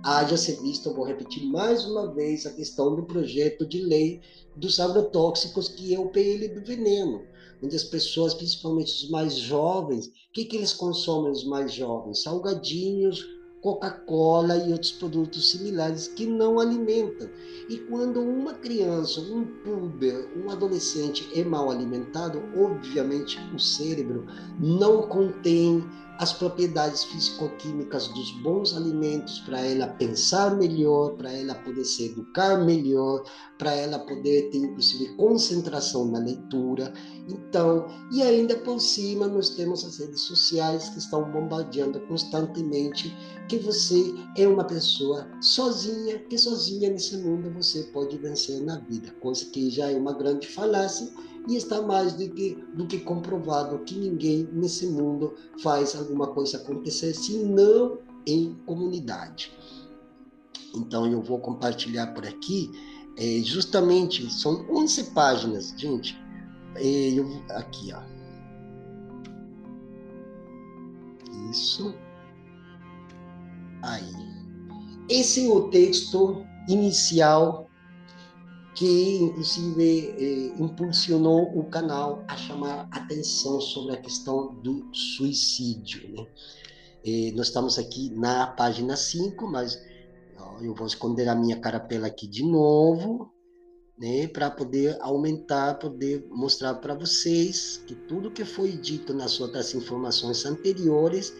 haja ser eu vou repetir mais uma vez a questão do projeto de lei dos agrotóxicos, que é o PL do veneno, onde as pessoas, principalmente os mais jovens, o que, que eles consomem, os mais jovens? Salgadinhos, Coca-Cola e outros produtos similares que não alimentam. E quando uma criança, um puber, um adolescente é mal alimentado, obviamente o cérebro não contém as propriedades físico-químicas dos bons alimentos para ela pensar melhor, para ela poder se educar melhor, para ela poder ter inclusive concentração na leitura. Então, e ainda por cima nós temos as redes sociais que estão bombardeando constantemente que você é uma pessoa sozinha, que sozinha nesse mundo você pode vencer na vida, coisa que já é uma grande falácia e está mais do que, do que comprovado que ninguém nesse mundo faz alguma coisa acontecer se não em comunidade. Então eu vou compartilhar por aqui, é, justamente, são 11 páginas, gente. É, eu, aqui, ó. Isso. Aí. Esse é o texto inicial que inclusive eh, impulsionou o canal a chamar atenção sobre a questão do suicídio. Né? Eh, nós estamos aqui na página 5, mas ó, eu vou esconder a minha carapela aqui de novo, né, para poder aumentar, poder mostrar para vocês que tudo que foi dito nas outras informações anteriores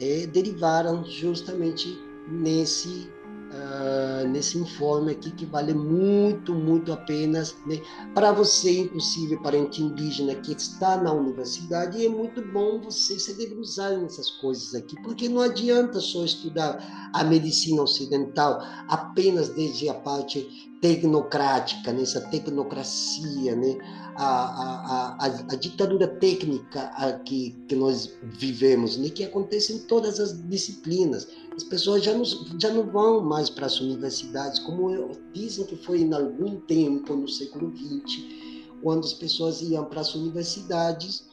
eh, derivaram justamente nesse uh, nesse informe aqui que vale muito, muito a pena né? para você, inclusive parente indígena que está na universidade, é muito bom você se debruçar nessas coisas aqui, porque não adianta só estudar a medicina ocidental apenas desde a parte tecnocrática, nessa tecnocracia, né? a, a, a, a, ditadura técnica que, que nós vivemos, né? que acontece em todas as disciplinas. As pessoas já não, já não vão mais para as universidades, como eu, dizem que foi em algum tempo, no século XX, quando as pessoas iam para as universidades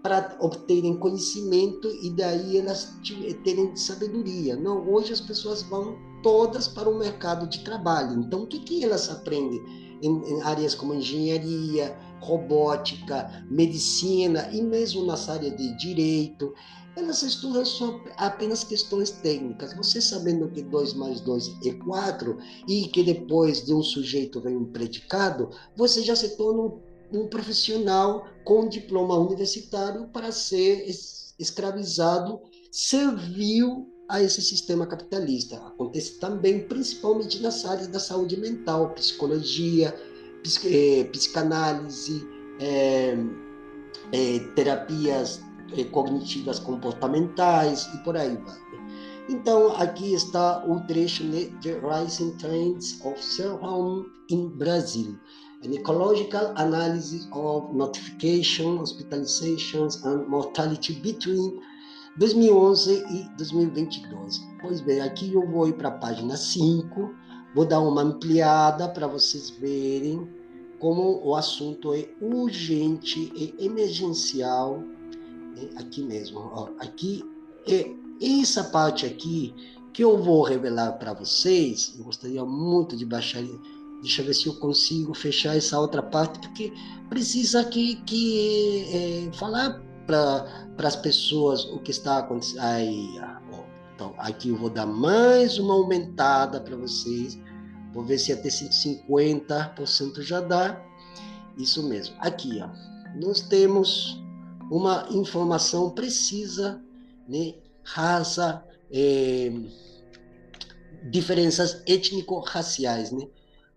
para obterem conhecimento e daí elas terem sabedoria. Não, hoje as pessoas vão todas para o mercado de trabalho. Então, o que, que elas aprendem em, em áreas como engenharia, robótica, medicina e mesmo nessa área de direito? Elas estudam só apenas questões técnicas. Você sabendo que 2 mais 2 é 4 e que depois de um sujeito vem um predicado, você já se torna um, um profissional com diploma universitário para ser escravizado, servil a esse sistema capitalista. Acontece também, principalmente nas áreas da saúde mental, psicologia, psic, psicanálise, é, é, terapias é, cognitivas comportamentais e por aí vai. Então, aqui está o trecho de The Rising Trends of Self-Harm in Brazil. An ecological analysis of notification, hospitalizations and mortality between 2011 e 2022. Pois bem, aqui eu vou ir para a página 5, vou dar uma ampliada para vocês verem como o assunto é urgente e emergencial. Aqui mesmo, ó, aqui é essa parte aqui que eu vou revelar para vocês. Eu gostaria muito de baixar, deixa eu ver se eu consigo fechar essa outra parte, porque precisa que, que é, falar para as pessoas o que está acontecendo. Aí, ó, então, aqui eu vou dar mais uma aumentada para vocês Vou ver se até 150% já dá. Isso mesmo. Aqui, ó, nós temos uma informação precisa, né? Raça, é, diferenças étnico-raciais, né?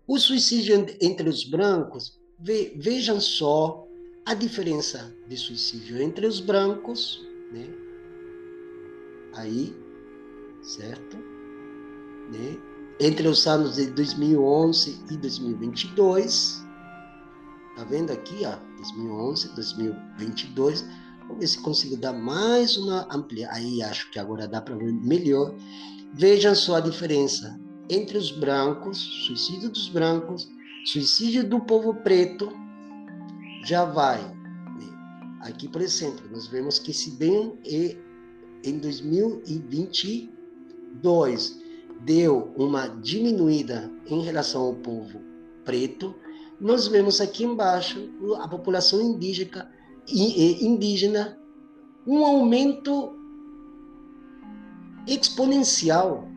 O suicídio entre os brancos, ve, vejam só a diferença de suicídio entre os brancos, né? Aí, certo? Né? entre os anos de 2011 e 2022. Tá vendo aqui, ó, 2011, 2022. Vamos ver se consigo dar mais uma amplia. Aí acho que agora dá para ver melhor. Vejam só a diferença entre os brancos, suicídio dos brancos, suicídio do povo preto, já vai. Né? Aqui, por exemplo, nós vemos que se bem em 2022 deu uma diminuída em relação ao povo preto, nós vemos aqui embaixo a população indígena, indígena um aumento exponencial.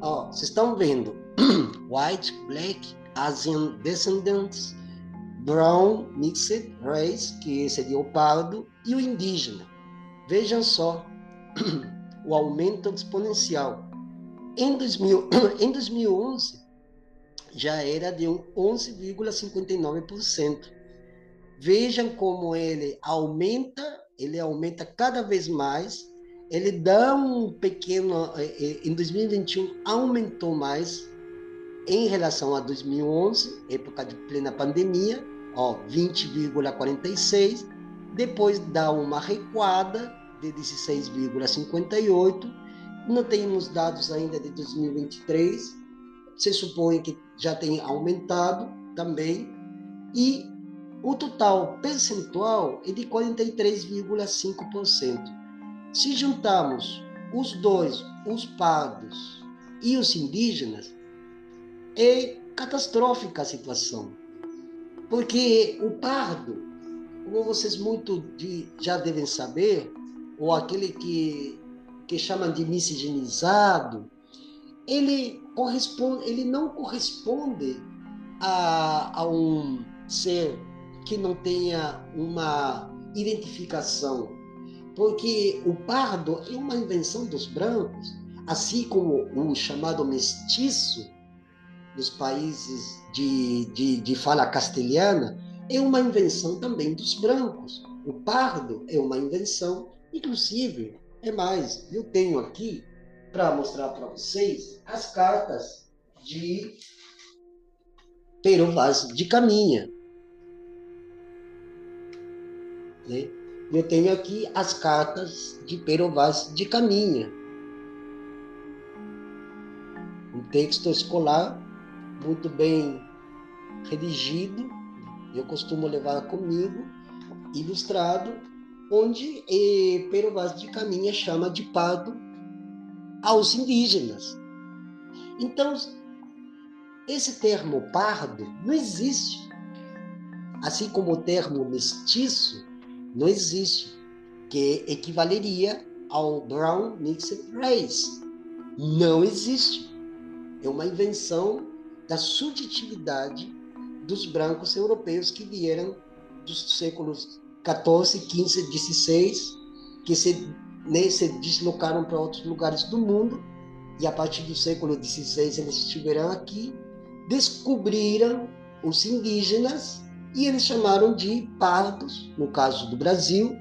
Ó, vocês estão vendo white, black, Asian descendants, brown, mixed race, que seria o pardo, e o indígena. Vejam só o aumento exponencial. Em, 2000, em 2011, já era de 11,59%. Vejam como ele aumenta, ele aumenta cada vez mais. Ele dá um pequeno. Eh, eh, em 2021, aumentou mais em relação a 2011, época de plena pandemia, ó, 20,46. Depois dá uma recuada de 16,58. Não temos dados ainda de 2023. Se supõe que já tem aumentado também. E o total percentual é de 43,5%. Se juntarmos os dois, os pardos e os indígenas, é catastrófica a situação. Porque o pardo, como vocês muito de, já devem saber, ou aquele que, que chamam de miscigenizado, ele, corresponde, ele não corresponde a, a um ser que não tenha uma identificação. Porque o pardo é uma invenção dos brancos, assim como o chamado mestiço dos países de, de, de fala castelhana, é uma invenção também dos brancos. O pardo é uma invenção Inclusive, é mais, eu tenho aqui para mostrar para vocês as cartas de Pero Vaz de Caminha. Né? Eu tenho aqui as cartas de Pero Vaz de Caminha. Um texto escolar muito bem redigido, eu costumo levar comigo, ilustrado onde eh, Pero Vaz de Caminha chama de pardo aos indígenas. Então, esse termo pardo não existe. Assim como o termo mestiço não existe, que equivaleria ao brown mixed race. Não existe. É uma invenção da subjetividade dos brancos europeus que vieram dos séculos 14, 15, 16 que se, né, se deslocaram para outros lugares do mundo e a partir do século XVI eles estiveram aqui, descobriram os indígenas e eles chamaram de pardos, no caso do Brasil,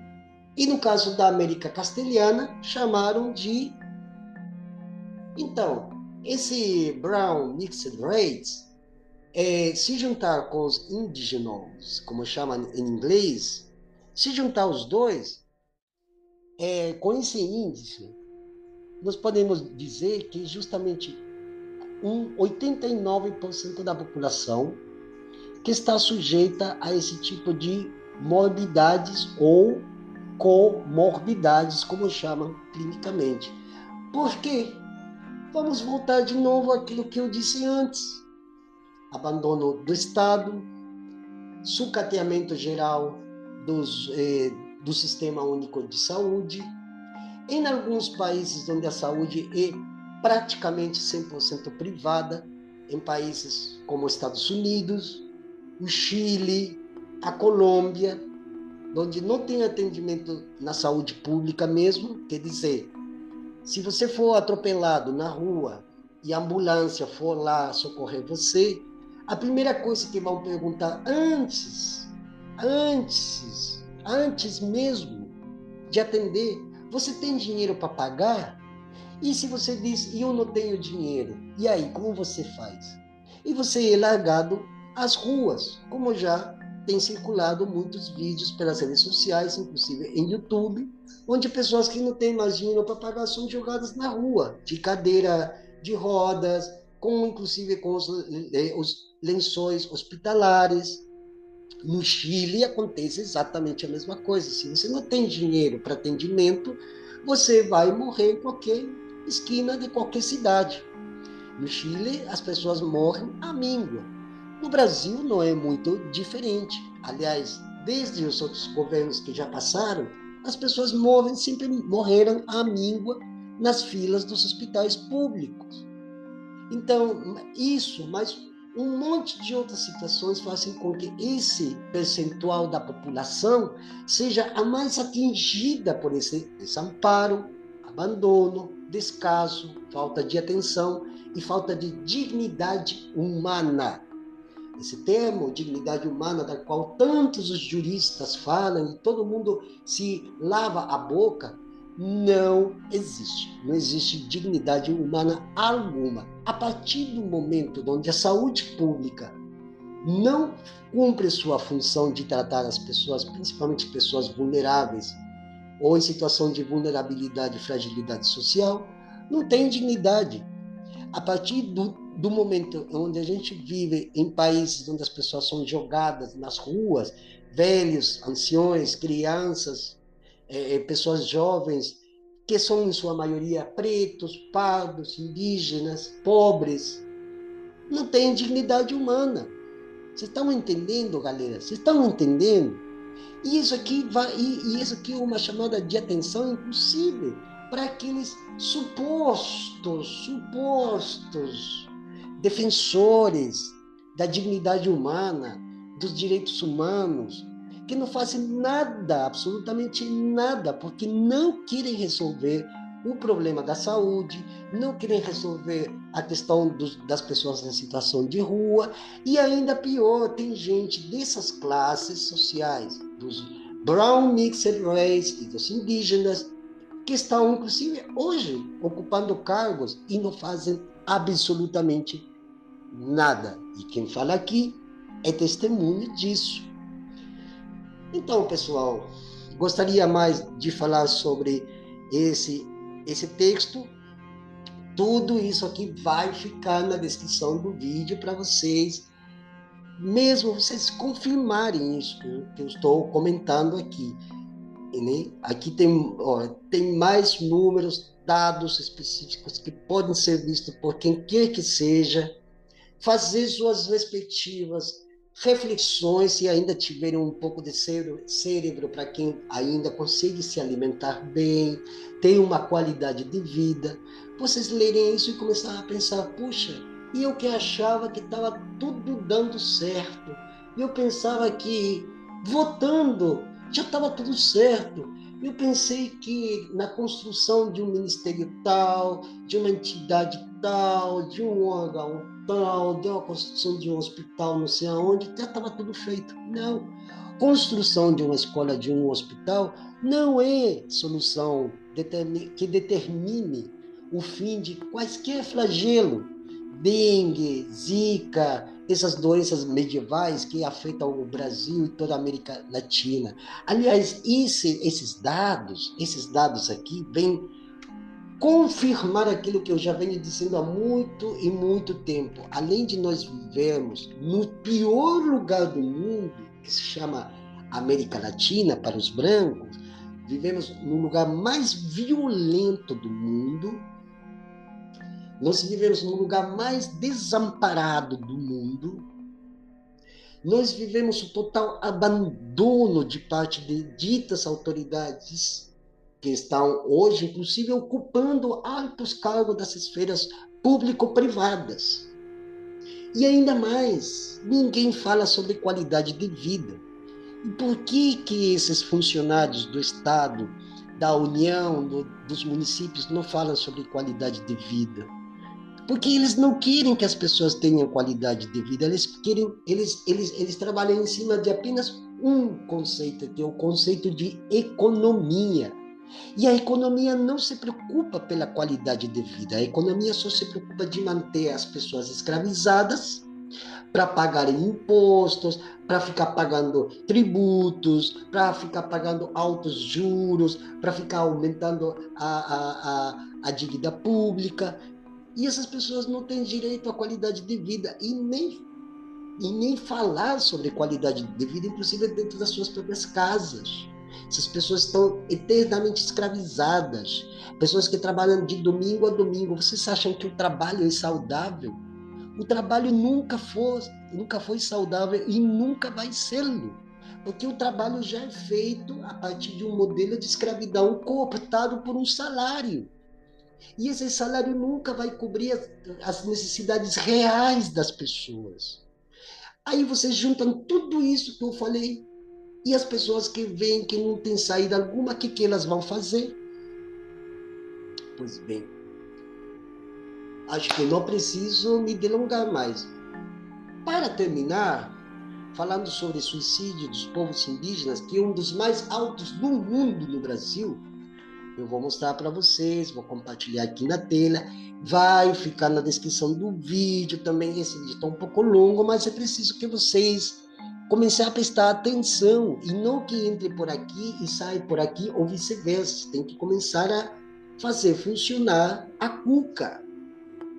e no caso da América Castelhana, chamaram de. Então, esse Brown Mixed Race, é, se juntar com os indígenas, como chamam em inglês, se juntar os dois, é, com esse índice, nós podemos dizer que justamente um 89% da população que está sujeita a esse tipo de morbidades ou comorbidades, como chamam clinicamente. Por quê? Vamos voltar de novo àquilo que eu disse antes: abandono do Estado, sucateamento geral dos, eh, do Sistema Único de Saúde. Em alguns países onde a saúde é praticamente 100% privada, em países como os Estados Unidos, o Chile, a Colômbia, onde não tem atendimento na saúde pública mesmo, quer dizer, se você for atropelado na rua e a ambulância for lá socorrer você, a primeira coisa que vão perguntar antes, antes, antes mesmo de atender, você tem dinheiro para pagar? E se você diz, eu não tenho dinheiro, e aí, como você faz? E você é largado às ruas, como já tem circulado muitos vídeos pelas redes sociais, inclusive em YouTube, onde pessoas que não têm mais dinheiro para pagar são jogadas na rua, de cadeira de rodas, com inclusive com os, eh, os lençóis hospitalares. No Chile acontece exatamente a mesma coisa. Se você não tem dinheiro para atendimento, você vai morrer em qualquer esquina de qualquer cidade. No Chile, as pessoas morrem à míngua. No Brasil, não é muito diferente. Aliás, desde os outros governos que já passaram, as pessoas morrem, sempre morreram à míngua nas filas dos hospitais públicos. Então, isso, mas um monte de outras situações fazem com que esse percentual da população seja a mais atingida por esse desamparo, abandono, descaso, falta de atenção e falta de dignidade humana. Esse termo, dignidade humana, da qual tantos os juristas falam e todo mundo se lava a boca, não existe. Não existe dignidade humana alguma. A partir do momento onde a saúde pública não cumpre sua função de tratar as pessoas, principalmente pessoas vulneráveis ou em situação de vulnerabilidade e fragilidade social, não tem dignidade. A partir do, do momento onde a gente vive em países onde as pessoas são jogadas nas ruas, velhos, anciões, crianças, é, é, pessoas jovens, que são em sua maioria pretos, pardos, indígenas, pobres, não têm dignidade humana. Vocês estão entendendo, galera? Vocês estão entendendo? E isso aqui vai, e, e isso aqui é uma chamada de atenção, inclusive, para aqueles supostos, supostos defensores da dignidade humana, dos direitos humanos, que não fazem nada, absolutamente nada, porque não querem resolver o problema da saúde, não querem resolver a questão dos, das pessoas em situação de rua, e ainda pior, tem gente dessas classes sociais, dos brown mixed race e dos indígenas, que estão, inclusive, hoje, ocupando cargos e não fazem absolutamente nada. E quem fala aqui é testemunho disso. Então, pessoal, gostaria mais de falar sobre esse esse texto. Tudo isso aqui vai ficar na descrição do vídeo para vocês, mesmo vocês confirmarem isso que eu estou comentando aqui. Aqui tem, ó, tem mais números, dados específicos que podem ser vistos por quem quer que seja, fazer suas respectivas reflexões, se ainda tiverem um pouco de cérebro para quem ainda consegue se alimentar bem, tem uma qualidade de vida, vocês lerem isso e começar a pensar, puxa, e eu que achava que estava tudo dando certo, eu pensava que votando já estava tudo certo, Eu pensei que na construção de um ministério tal, de uma entidade tal, de um órgão tal, de uma construção de um hospital não sei aonde, já estava tudo feito. Não. Construção de uma escola, de um hospital, não é solução que determine o fim de quaisquer flagelo, dengue, zika, essas doenças medievais que afetam o Brasil e toda a América Latina. Aliás, esse, esses dados, esses dados aqui, vêm confirmar aquilo que eu já venho dizendo há muito e muito tempo. Além de nós vivermos no pior lugar do mundo, que se chama América Latina para os brancos, vivemos no lugar mais violento do mundo, nós vivemos no lugar mais desamparado do mundo. Nós vivemos o total abandono de parte de ditas autoridades que estão hoje, inclusive, ocupando altos cargos das esferas público-privadas. E ainda mais, ninguém fala sobre qualidade de vida. E por que que esses funcionários do Estado, da União, do, dos municípios não falam sobre qualidade de vida? porque eles não querem que as pessoas tenham qualidade de vida, eles querem, eles, eles, eles trabalham em cima de apenas um conceito, que é o conceito de economia. E a economia não se preocupa pela qualidade de vida, a economia só se preocupa de manter as pessoas escravizadas para pagarem impostos, para ficar pagando tributos, para ficar pagando altos juros, para ficar aumentando a, a, a, a dívida pública. E essas pessoas não têm direito à qualidade de vida e nem, e nem falar sobre qualidade de vida, inclusive dentro das suas próprias casas. Essas pessoas estão eternamente escravizadas. Pessoas que trabalham de domingo a domingo. Vocês acham que o trabalho é saudável? O trabalho nunca foi, nunca foi saudável e nunca vai ser-lo. Porque o trabalho já é feito a partir de um modelo de escravidão cooptado por um salário. E esse salário nunca vai cobrir as necessidades reais das pessoas. Aí vocês juntam tudo isso que eu falei e as pessoas que veem que não tem saída alguma, o que, que elas vão fazer? Pois bem, acho que não preciso me delongar mais. Para terminar, falando sobre suicídio dos povos indígenas, que é um dos mais altos do mundo no Brasil, eu vou mostrar para vocês, vou compartilhar aqui na tela. Vai ficar na descrição do vídeo também. Esse vídeo está um pouco longo, mas é preciso que vocês comecem a prestar atenção e não que entre por aqui e saia por aqui ou vice-versa. Tem que começar a fazer funcionar a cuca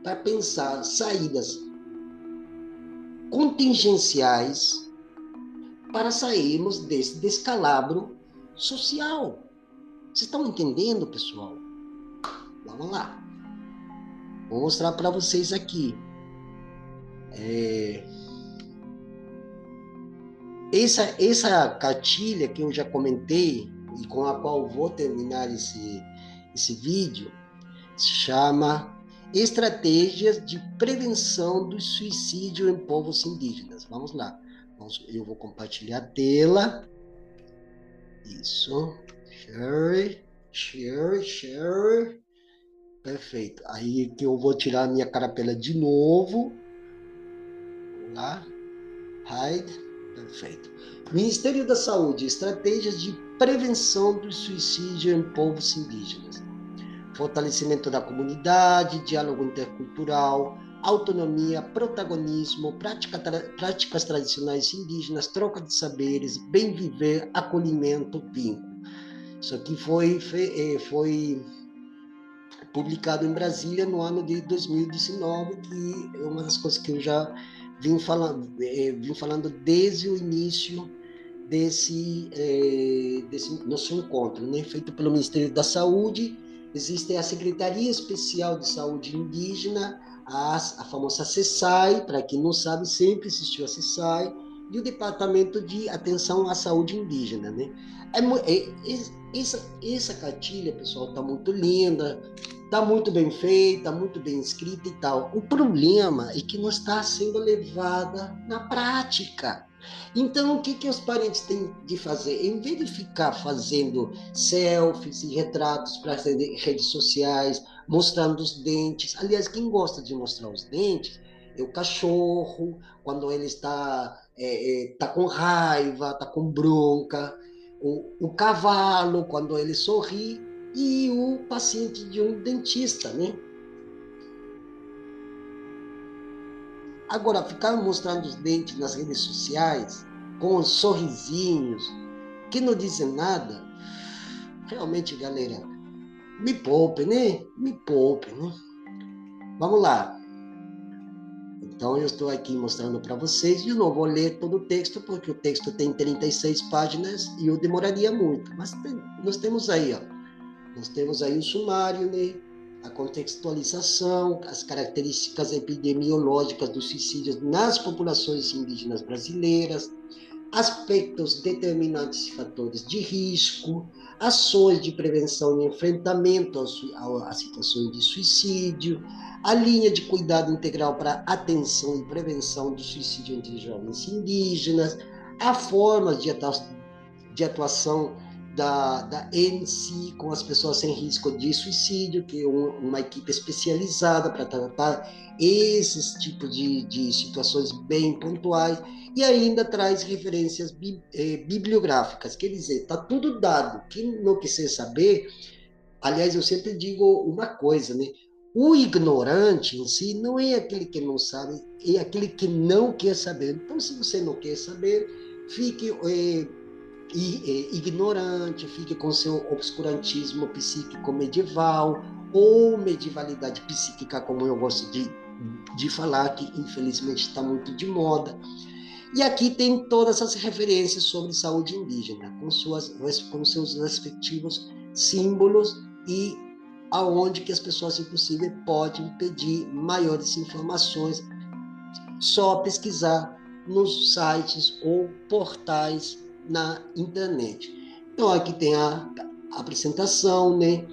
para pensar saídas contingenciais para sairmos desse descalabro social. Vocês estão entendendo, pessoal? Vamos lá. Vou mostrar para vocês aqui. É... Essa, essa cartilha que eu já comentei e com a qual vou terminar esse, esse vídeo se chama Estratégias de Prevenção do Suicídio em Povos Indígenas. Vamos lá. Eu vou compartilhar a tela. Isso. Share, share, share. Perfeito. Aí que eu vou tirar a minha carapela de novo. Lá. Hide. Perfeito. Ministério da Saúde, estratégias de prevenção do suicídio em povos indígenas. Fortalecimento da comunidade, diálogo intercultural, autonomia, protagonismo, prática, tra práticas tradicionais indígenas, troca de saberes, bem viver, acolhimento, vínculo. Isso aqui foi, é, foi publicado em Brasília no ano de 2019, que é uma das coisas que eu já vim falando, é, vim falando desde o início desse, é, desse nosso encontro, né? feito pelo Ministério da Saúde. Existe a Secretaria Especial de Saúde Indígena, a, a famosa CESAI, para quem não sabe, sempre existiu a CESAI, e o Departamento de Atenção à Saúde Indígena. Né? É, é, essa, essa cartilha, pessoal, está muito linda, está muito bem feita, muito bem escrita e tal. O problema é que não está sendo levada na prática. Então, o que, que os parentes têm de fazer? Em vez de ficar fazendo selfies e retratos para as redes sociais, mostrando os dentes. Aliás, quem gosta de mostrar os dentes é o cachorro, quando ele está é, é, tá com raiva, está com bronca, o, o cavalo, quando ele sorri, e o paciente de um dentista, né? Agora, ficar mostrando os dentes nas redes sociais, com sorrisinhos, que não dizem nada, realmente, galera, me poupe, né? Me poupe, né? Vamos lá. Então, eu estou aqui mostrando para vocês, e eu não vou ler todo o texto, porque o texto tem 36 páginas e eu demoraria muito. Mas nós temos aí, ó, nós temos aí o sumário, né? a contextualização, as características epidemiológicas dos suicídios nas populações indígenas brasileiras, aspectos determinantes e fatores de risco, ações de prevenção e enfrentamento às situações de suicídio, a linha de cuidado integral para atenção e prevenção do suicídio entre jovens indígenas, a formas de atuação da, da ENSI com as pessoas sem risco de suicídio, que é uma equipe especializada para tratar esses tipos de, de situações bem pontuais, e ainda traz referências bi, eh, bibliográficas, quer dizer, está tudo dado. Quem não quiser saber, aliás, eu sempre digo uma coisa, né? O ignorante em si não é aquele que não sabe, é aquele que não quer saber. Então, se você não quer saber, fique eh, ignorante, fique com seu obscurantismo psíquico medieval ou medievalidade psíquica, como eu gosto de, de falar, que infelizmente está muito de moda. E aqui tem todas as referências sobre saúde indígena, com, suas, com seus respectivos símbolos e aonde que as pessoas, inclusive, podem pedir maiores informações, só pesquisar nos sites ou portais na internet. Então aqui tem a apresentação, né?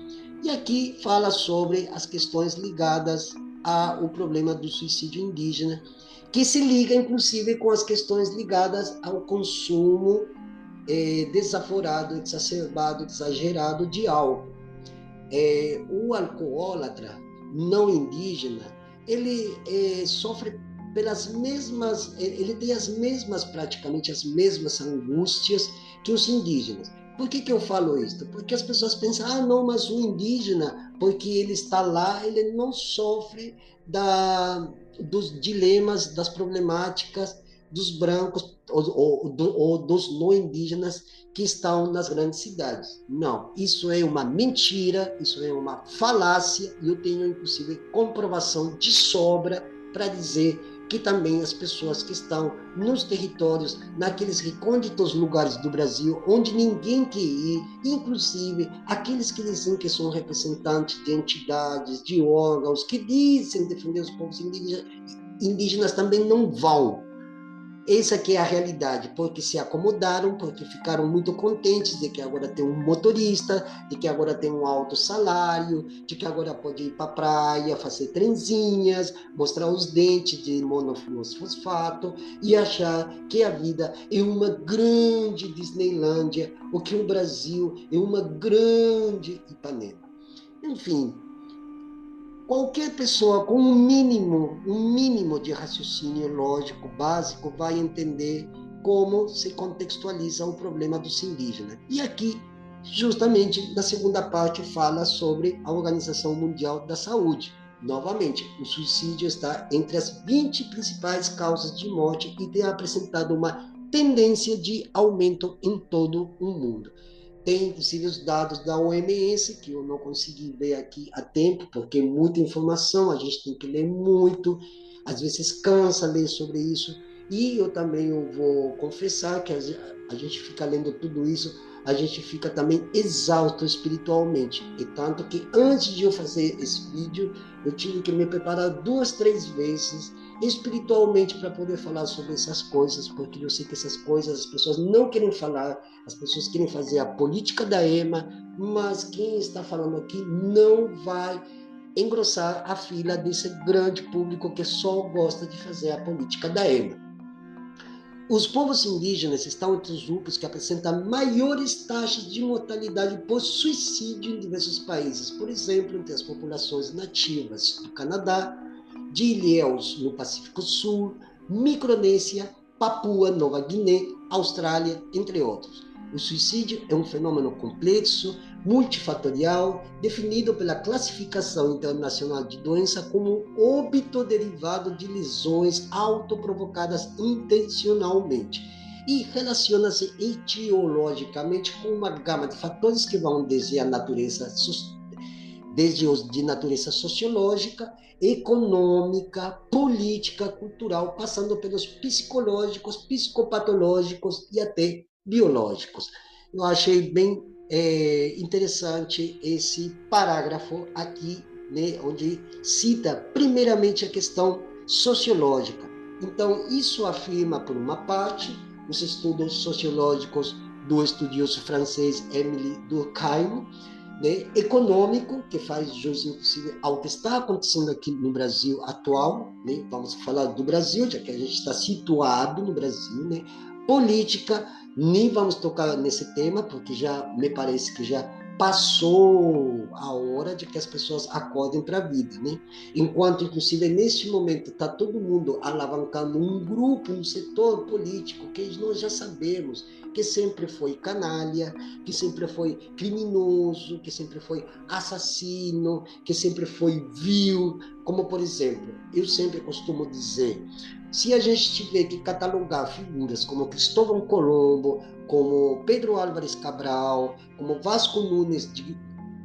E aqui fala sobre as questões ligadas ao problema do suicídio indígena, que se liga inclusive com as questões ligadas ao consumo é, desaforado, exacerbado, exagerado de álcool. É, o alcoólatra não indígena, ele é, sofre pelas mesmas, ele tem as mesmas, praticamente as mesmas angústias que os indígenas. Por que, que eu falo isso? Porque as pessoas pensam, ah, não, mas o indígena, porque ele está lá, ele não sofre da, dos dilemas, das problemáticas dos brancos ou, ou, ou, dos não indígenas que estão nas grandes cidades. Não, isso é uma mentira, isso é uma falácia, e eu tenho inclusive comprovação de sobra para dizer que também as pessoas que estão nos territórios, naqueles recônditos lugares do Brasil, onde ninguém quer ir, inclusive aqueles que dizem que são representantes de entidades, de órgãos, que dizem defender os povos indígenas, indígenas também não vão. Essa aqui é a realidade, porque se acomodaram, porque ficaram muito contentes de que agora tem um motorista, de que agora tem um alto salário, de que agora pode ir para praia, fazer trenzinhas, mostrar os dentes de monofosfato e achar que a vida é uma grande Disneylândia, ou que o Brasil é uma grande Ipanema. Enfim, qualquer pessoa com um mínimo, um mínimo de raciocínio lógico básico vai entender como se contextualiza o problema dos indígenas. E aqui, justamente na segunda parte, fala sobre a Organização Mundial da Saúde. Novamente, o suicídio está entre as 20 principais causas de morte e tem apresentado uma tendência de aumento em todo o mundo. Tem, inclusive, os dados da OMS, que eu não consegui ver aqui a tempo, porque é muita informação, a gente tem que ler muito, às vezes cansa ler sobre isso. E eu também eu vou confessar que a gente fica lendo tudo isso, a gente fica também exausto espiritualmente. E tanto que antes de eu fazer esse vídeo, eu tive que me preparar duas, três vezes espiritualmente para poder falar sobre essas coisas, porque eu sei que essas coisas as pessoas não querem falar, as pessoas querem fazer a política da EMA, mas quem está falando aqui não vai engrossar a fila desse grande público que só gosta de fazer a política da EMA. Os povos indígenas estão entre os grupos que apresentam maiores taxas de mortalidade por suicídio em diversos países. Por exemplo, entre as populações nativas do Canadá, de Ilhéus, no Pacífico Sul, Micronésia, Papua Nova Guiné, Austrália, entre outros. O suicídio é um fenômeno complexo, multifatorial, definido pela Classificação Internacional de Doença como óbito derivado de lesões autoprovocadas intencionalmente e relaciona-se etiologicamente com uma gama de fatores que vão desde a natureza desde os de natureza sociológica, econômica, política, cultural, passando pelos psicológicos, psicopatológicos e até biológicos. Eu achei bem é, interessante esse parágrafo aqui, né, onde cita primeiramente a questão sociológica. Então, isso afirma, por uma parte, os estudos sociológicos do estudioso francês Émile Durkheim, né, econômico, que faz jus, inclusive, ao que está acontecendo aqui no Brasil atual, né, vamos falar do Brasil, já que a gente está situado no Brasil, né, política, nem vamos tocar nesse tema, porque já me parece que já passou a hora de que as pessoas acordem para a vida, né? Enquanto, inclusive, neste momento está todo mundo alavancando um grupo, um setor político que nós já sabemos que sempre foi canalha, que sempre foi criminoso, que sempre foi assassino, que sempre foi vil, como por exemplo, eu sempre costumo dizer, se a gente tiver que catalogar figuras como Cristóvão Colombo, como Pedro Álvares Cabral, como Vasco Nunes de,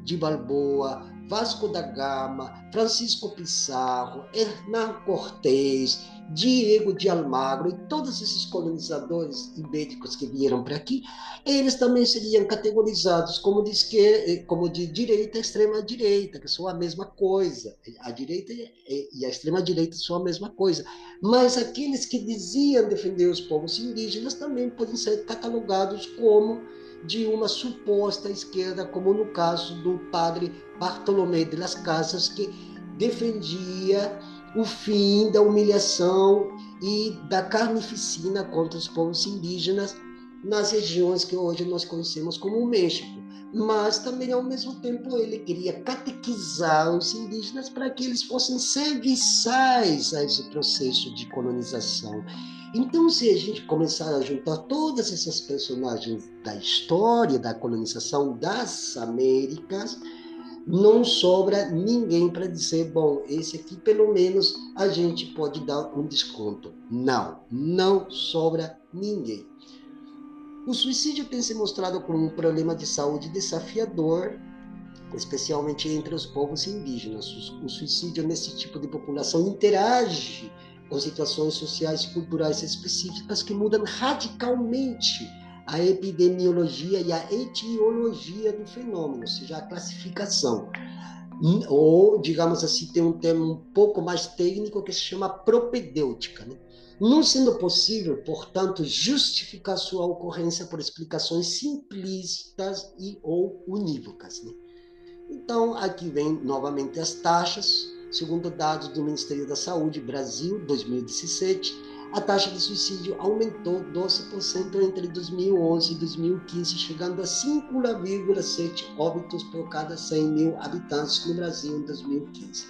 de Balboa, Vasco da Gama, Francisco Pissarro, Hernán Cortés, Diego de Almagro e todos esses colonizadores ibéricos que vieram para aqui, eles também seriam categorizados como de, esquerda, como de direita e extrema direita, que são a mesma coisa. A direita e a extrema direita são a mesma coisa. Mas aqueles que diziam defender os povos indígenas também podem ser catalogados como de uma suposta esquerda, como no caso do padre Bartolomé de las Casas, que defendia o fim da humilhação e da carnificina contra os povos indígenas nas regiões que hoje nós conhecemos como o México. Mas também, ao mesmo tempo, ele queria catequizar os indígenas para que eles fossem serviçais a esse processo de colonização. Então, se a gente começar a juntar todas essas personagens da história da colonização das Américas, não sobra ninguém para dizer, bom, esse aqui pelo menos a gente pode dar um desconto. Não, não sobra ninguém. O suicídio tem se mostrado como um problema de saúde desafiador, especialmente entre os povos indígenas. O suicídio nesse tipo de população interage com situações sociais e culturais específicas que mudam radicalmente a epidemiologia e a etiologia do fenômeno, ou seja, a classificação. Ou, digamos assim, tem um termo um pouco mais técnico que se chama propedêutica. Né? Não sendo possível, portanto, justificar sua ocorrência por explicações simplistas e ou unívocas. Né? Então, aqui vem novamente as taxas, segundo dados do Ministério da Saúde, Brasil, 2017, a taxa de suicídio aumentou 12% entre 2011 e 2015, chegando a 5,7 óbitos por cada 100 mil habitantes no Brasil em 2015.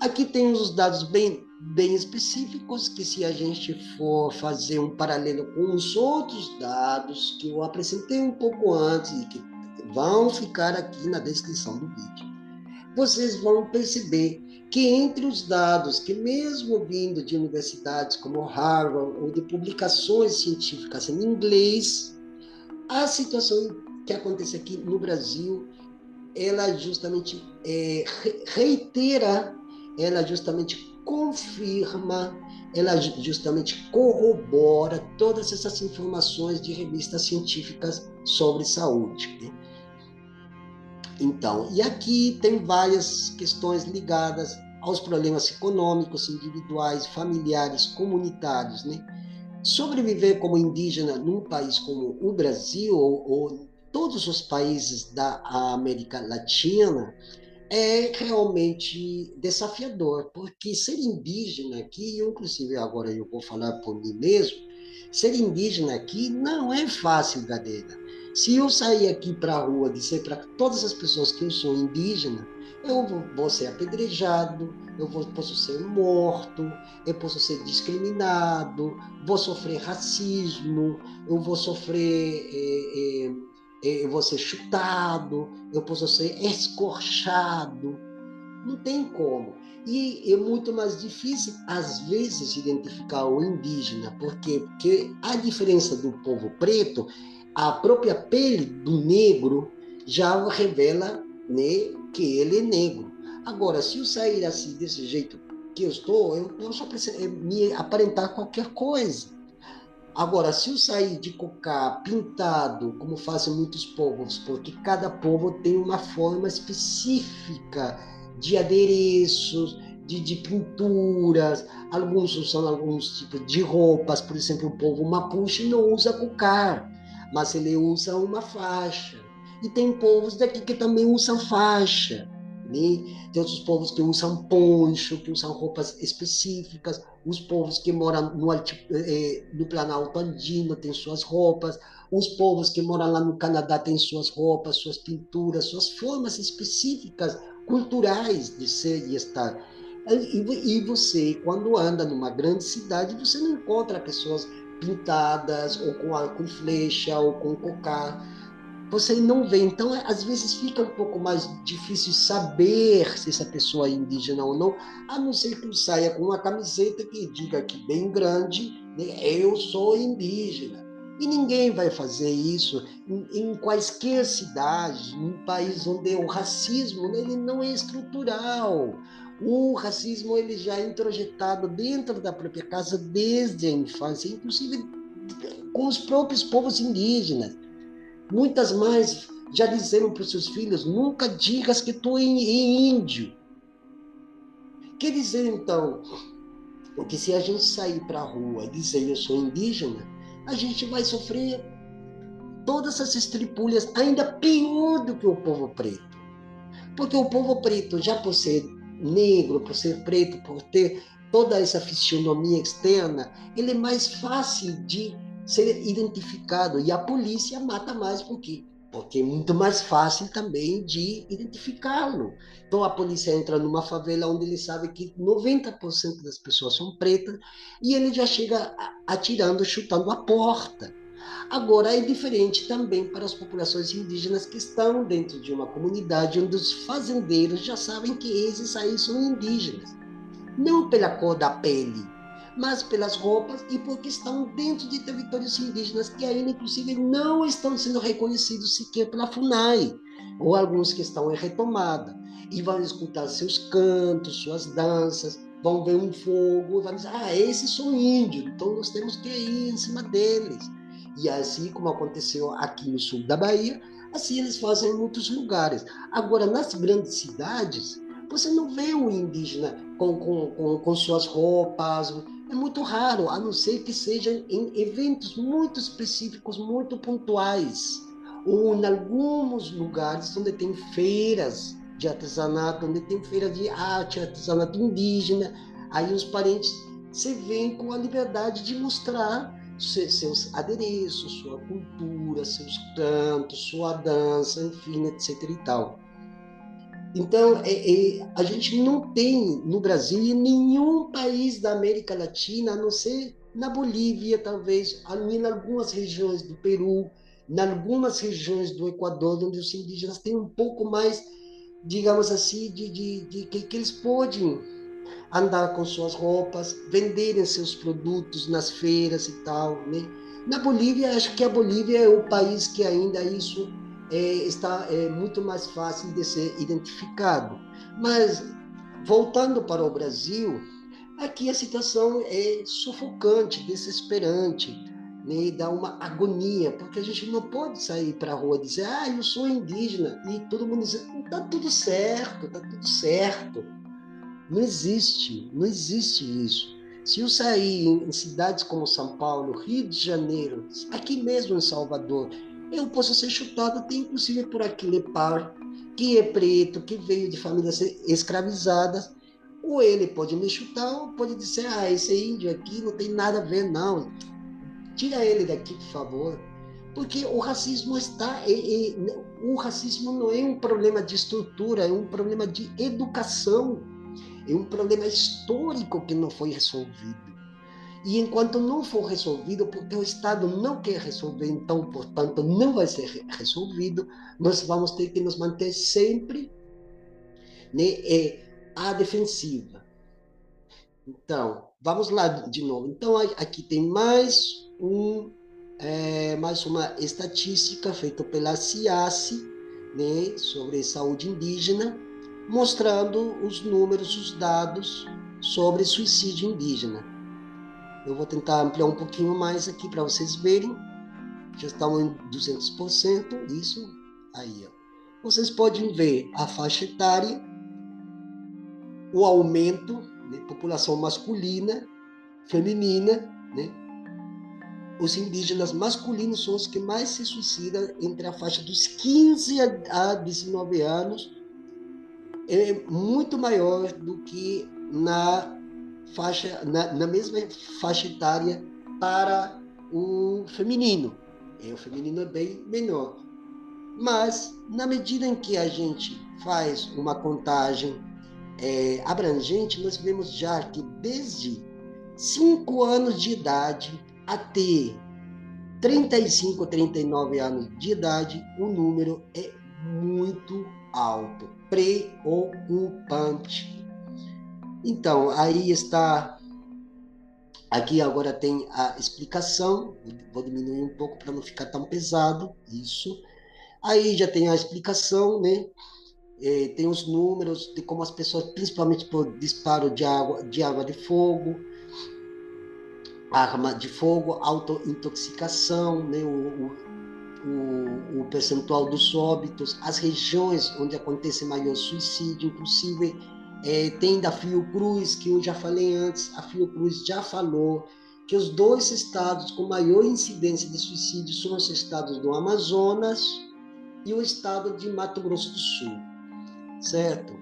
Aqui tem os dados bem, bem específicos, que se a gente for fazer um paralelo com os outros dados que eu apresentei um pouco antes e que vão ficar aqui na descrição do vídeo, vocês vão perceber que entre os dados que mesmo vindo de universidades como Harvard ou de publicações científicas em inglês, a situação que acontece aqui no Brasil, ela justamente é, reitera, ela justamente confirma, ela justamente corrobora todas essas informações de revistas científicas sobre saúde. Né? Então, e aqui tem várias questões ligadas aos problemas econômicos, individuais, familiares, comunitários, né? Sobreviver como indígena num país como o Brasil ou, ou todos os países da América Latina é realmente desafiador, porque ser indígena aqui, inclusive agora eu vou falar por mim mesmo, ser indígena aqui não é fácil, Gadeira. Se eu sair aqui para a rua dizer para todas as pessoas que eu sou indígena, eu vou ser apedrejado, eu vou, posso ser morto, eu posso ser discriminado, vou sofrer racismo, eu vou sofrer, é, é, eu vou ser chutado, eu posso ser escorchado. Não tem como. E é muito mais difícil, às vezes, identificar o indígena. Por quê? Porque a diferença do povo preto, a própria pele do negro já revela né, que ele é negro. Agora, se eu sair assim, desse jeito que eu estou, eu, preciso é, me aparentar qualquer coisa. Agora, se eu sair de cocá pintado, como fazem muitos povos, porque cada povo tem uma forma específica de adereços, de, de, pinturas, alguns usam alguns tipos de roupas, por exemplo, o povo mapuche não usa cocar, mas ele usa uma faixa. E tem povos daqui que também usam faixa. Né? Tem outros povos que usam poncho, que usam roupas específicas. Os povos que moram no, eh, no Planalto Andino têm suas roupas. Os povos que moram lá no Canadá têm suas roupas, suas pinturas, suas formas específicas, culturais de ser e estar. E você, quando anda numa grande cidade, você não encontra pessoas pintadas, ou com flecha, ou com cocar você não vê. Então, às vezes fica um pouco mais difícil saber se essa pessoa é indígena ou não, a não ser que saia com uma camiseta que diga aqui bem grande, né, eu sou indígena. E ninguém vai fazer isso em, em quaisquer cidades, num país onde o racismo né, ele não é estrutural. O racismo ele já é introjetado dentro da própria casa desde a infância, inclusive com os próprios povos indígenas. Muitas mães já disseram para os seus filhos: nunca digas que tu é índio. Quer dizer, então, que se a gente sair para a rua e dizer eu sou indígena, a gente vai sofrer todas essas estripulhas ainda pior do que o povo preto. Porque o povo preto, já por ser negro, por ser preto, por ter toda essa fisionomia externa, ele é mais fácil de ser identificado. E a polícia mata mais por quê? Porque é muito mais fácil também de identificá-lo. Então a polícia entra numa favela onde ele sabe que 90% das pessoas são pretas e ele já chega atirando, chutando a porta. Agora é diferente também para as populações indígenas que estão dentro de uma comunidade onde os fazendeiros já sabem que esses aí são indígenas. Não pela cor da pele, mas pelas roupas e porque estão dentro de territórios indígenas que ainda, inclusive, não estão sendo reconhecidos sequer pela FUNAI, ou alguns que estão em retomada. E vão escutar seus cantos, suas danças, vão ver um fogo, vão dizer: ah, esses são índios, então nós temos que ir em cima deles. E assim como aconteceu aqui no sul da Bahia, assim eles fazem em muitos lugares. Agora, nas grandes cidades, você não vê o indígena com, com, com, com suas roupas, é muito raro, a não ser que seja em eventos muito específicos, muito pontuais, ou em alguns lugares onde tem feiras de artesanato, onde tem feira de arte, artesanato indígena, aí os parentes se veem com a liberdade de mostrar seus adereços, sua cultura, seus cantos, sua dança, enfim, etc e tal. Então, é, é, a gente não tem no Brasil e nenhum país da América Latina, a não ser na Bolívia, talvez, em algumas regiões do Peru, em algumas regiões do Equador, onde os indígenas têm um pouco mais, digamos assim, de, de, de que, que eles podem andar com suas roupas, venderem seus produtos nas feiras e tal, né? Na Bolívia, acho que a Bolívia é o país que ainda isso é, está é, muito mais fácil de ser identificado. Mas, voltando para o Brasil, aqui a situação é sufocante, desesperante, né? dá uma agonia, porque a gente não pode sair para a rua e dizer, ah, eu sou indígena, e todo mundo diz, está tudo certo, está tudo certo. Não existe, não existe isso. Se eu sair em cidades como São Paulo, Rio de Janeiro, aqui mesmo em Salvador, eu posso ser chutado até inclusive por aquele par que é preto, que veio de famílias escravizadas, ou ele pode me chutar, ou pode dizer, ah, esse índio aqui não tem nada a ver, não. tira ele daqui, por favor. Porque o racismo está. É, é, o racismo não é um problema de estrutura, é um problema de educação. É um problema histórico que não foi resolvido. E enquanto não for resolvido, porque o Estado não quer resolver, então, portanto, não vai ser resolvido, nós vamos ter que nos manter sempre né, é, à defensiva. Então, vamos lá de novo. Então, aqui tem mais um é, mais uma estatística feita pela CIASE né, sobre saúde indígena, mostrando os números, os dados sobre suicídio indígena. Eu vou tentar ampliar um pouquinho mais aqui para vocês verem. Já estão em 200%, isso aí. Ó. Vocês podem ver a faixa etária, o aumento de né, população masculina, feminina, né? Os indígenas masculinos são os que mais se suicidam entre a faixa dos 15 a 19 anos, é muito maior do que na faixa, na, na mesma faixa etária para o feminino. É, o feminino é bem menor. Mas, na medida em que a gente faz uma contagem é, abrangente, nós vemos já que desde 5 anos de idade até 35, 39 anos de idade, o número é muito alto, preocupante. Então, aí está. Aqui agora tem a explicação. Vou diminuir um pouco para não ficar tão pesado. Isso. Aí já tem a explicação, né? É, tem os números de como as pessoas, principalmente por disparo de água de, água de fogo, arma de fogo, autointoxicação, né? o, o, o percentual dos óbitos, as regiões onde acontece maior suicídio, inclusive é, tem da Fiocruz, que eu já falei antes, a Fiocruz já falou que os dois estados com maior incidência de suicídio são os estados do Amazonas e o estado de Mato Grosso do Sul, certo?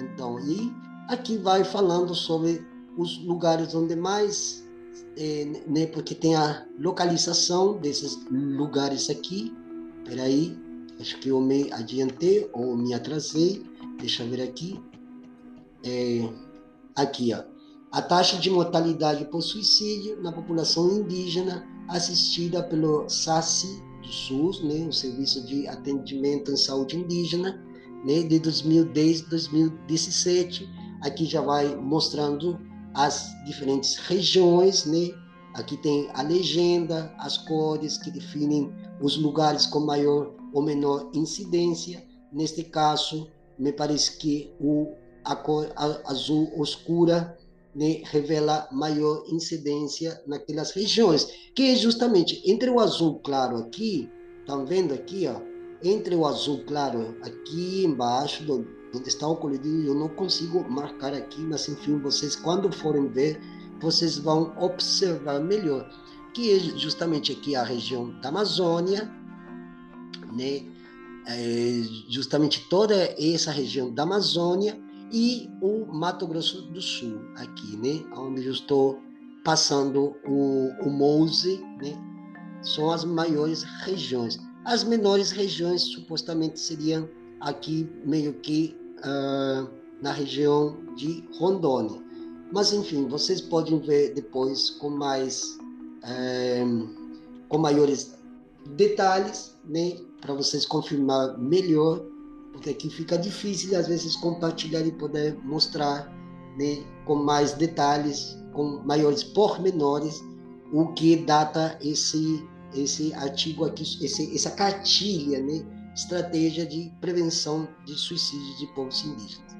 Então, e aqui vai falando sobre os lugares onde mais, é, né, porque tem a localização desses lugares aqui. Peraí, acho que eu me adiantei ou me atrasei. Deixa eu ver aqui é, aqui, ó, a taxa de mortalidade por suicídio na população indígena assistida pelo SACI do SUS, né, o Serviço de Atendimento em Saúde Indígena, né, de 2010 a 2017. Aqui já vai mostrando as diferentes regiões, né? Aqui tem a legenda, as cores que definem os lugares com maior ou menor incidência. Neste caso, me parece que o a cor azul oscura né, revela maior incidência naquelas regiões, que é justamente entre o azul claro aqui, estão vendo aqui, ó, entre o azul claro aqui embaixo, onde está o colorido, eu não consigo marcar aqui, mas enfim, vocês quando forem ver, vocês vão observar melhor, que é justamente aqui a região da Amazônia, né, é justamente toda essa região da Amazônia, e o Mato Grosso do Sul, aqui, né? Onde eu estou passando o, o Mouse, né? São as maiores regiões. As menores regiões supostamente seriam aqui meio que uh, na região de Rondônia. Mas enfim, vocês podem ver depois com mais eh, com maiores detalhes, né, para vocês confirmar melhor porque aqui fica difícil às vezes compartilhar e poder mostrar né, com mais detalhes, com maiores pormenores, o que data esse esse artigo aqui, esse, essa cartilha, né, estratégia de prevenção de suicídio de povos indígenas.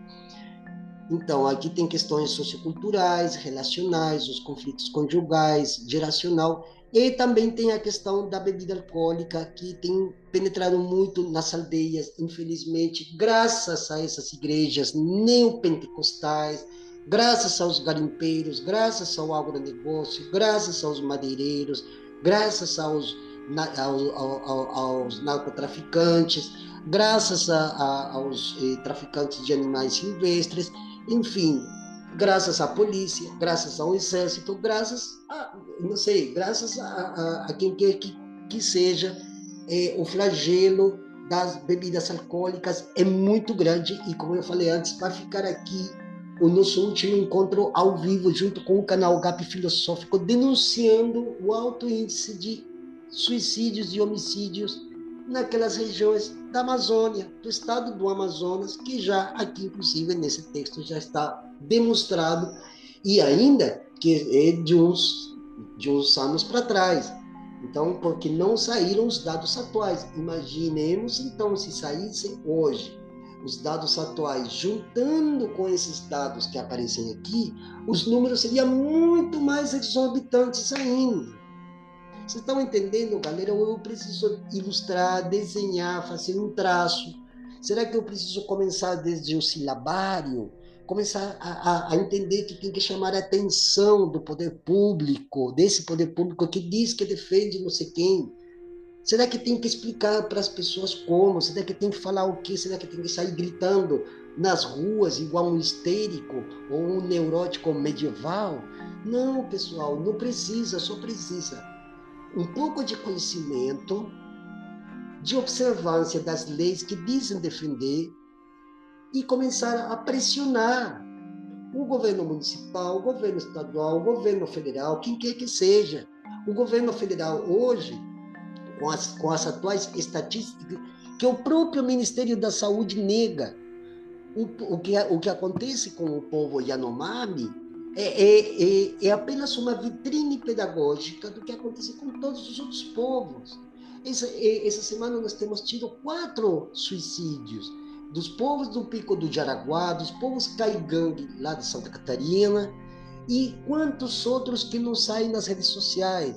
Então, aqui tem questões socioculturais, relacionais, os conflitos conjugais, geracional e também tem a questão da bebida alcoólica, que tem penetrado muito nas aldeias, infelizmente, graças a essas igrejas neopentecostais, graças aos garimpeiros, graças ao agronegócio, graças aos madeireiros, graças aos, aos, aos, narcotraficantes, graças a, a, aos eh, traficantes de animais silvestres, enfim, graças à polícia, graças ao exército, graças a, não sei, graças a, a, quem quer que, que seja, é, o flagelo das bebidas alcoólicas é muito grande e, como eu falei antes, vai ficar aqui o nosso último encontro ao vivo, junto com o canal GAP Filosófico, denunciando o alto índice de suicídios e homicídios naquelas regiões da Amazônia, do estado do Amazonas, que já aqui, inclusive, nesse texto já está demonstrado, e ainda que é de uns, de uns anos para trás. Então, porque não saíram os dados atuais. Imaginemos, então, se saíssem hoje os dados atuais, juntando com esses dados que aparecem aqui, os números seriam muito mais exorbitantes ainda. Vocês estão entendendo, galera? Eu preciso ilustrar, desenhar, fazer um traço. Será que eu preciso começar desde o silabário? Começar a, a, a entender que tem que chamar a atenção do poder público, desse poder público que diz que defende não sei quem. Será que tem que explicar para as pessoas como? Será que tem que falar o quê? Será que tem que sair gritando nas ruas igual um histérico ou um neurótico medieval? Não, pessoal, não precisa, só precisa um pouco de conhecimento, de observância das leis que dizem defender e começar a pressionar o governo municipal, o governo estadual, o governo federal, quem quer que seja. O governo federal hoje, com as, com as atuais estatísticas, que o próprio Ministério da Saúde nega. O, o, que, o que acontece com o povo Yanomami é, é, é, é, apenas uma vitrine pedagógica do que acontece com todos os outros povos. Essa, é, essa semana nós temos tido quatro suicídios dos povos do Pico do Jaraguá, dos povos Caigangue, lá de Santa Catarina, e quantos outros que não saem nas redes sociais.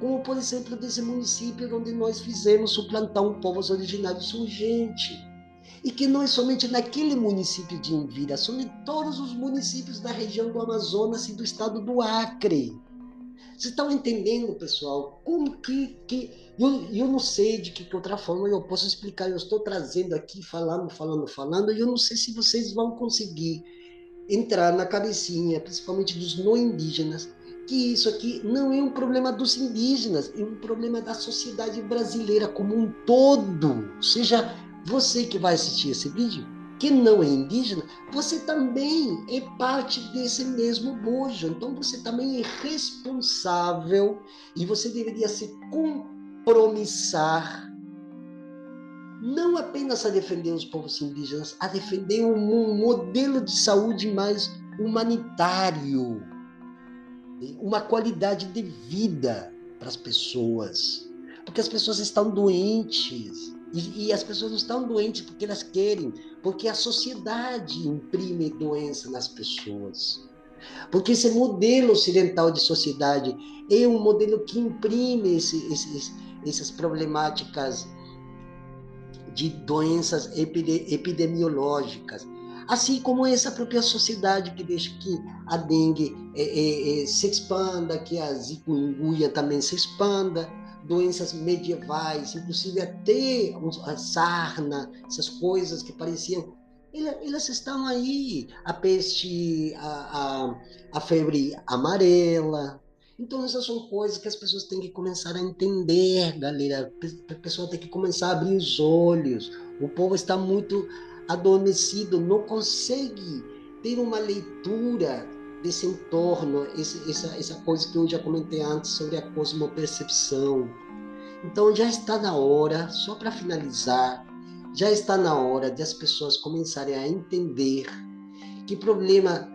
Como, por exemplo, desse município onde nós fizemos o plantão Povos Originários Urgente e que não é somente naquele município de Envira, são em todos os municípios da região do Amazonas e do estado do Acre. Vocês estão entendendo, pessoal? Como que. que eu, eu não sei de que, que outra forma eu posso explicar. Eu estou trazendo aqui, falando, falando, falando, e eu não sei se vocês vão conseguir entrar na cabecinha, principalmente dos não indígenas, que isso aqui não é um problema dos indígenas, é um problema da sociedade brasileira como um todo. Seja você que vai assistir esse vídeo, que não é indígena, você também é parte desse mesmo bojo. Então você também é responsável e você deveria se compromissar não apenas a defender os povos indígenas, a defender um modelo de saúde mais humanitário, uma qualidade de vida para as pessoas, porque as pessoas estão doentes. E, e, as pessoas não estão doentes porque elas querem, porque a sociedade imprime doença nas pessoas. Porque esse modelo ocidental de sociedade é um modelo que imprime esse, essas problemáticas de doenças epidemiológicas. Assim como essa própria sociedade que deixa que a dengue é, é, é, se expanda, que a zikungunya também se expanda, doenças medievais, inclusive até a sarna, essas coisas que pareciam. Elas estão aí, a peste, a, a, a febre amarela. Então, essas são coisas que as pessoas têm que começar a entender, galera. A pessoa tem que começar a abrir os olhos. O povo está muito adormecido, não consegue ter uma leitura desse entorno, esse, essa, essa coisa que eu já comentei antes sobre a cosmopercepção. Então já está na hora, só para finalizar, já está na hora de as pessoas começarem a entender que problema,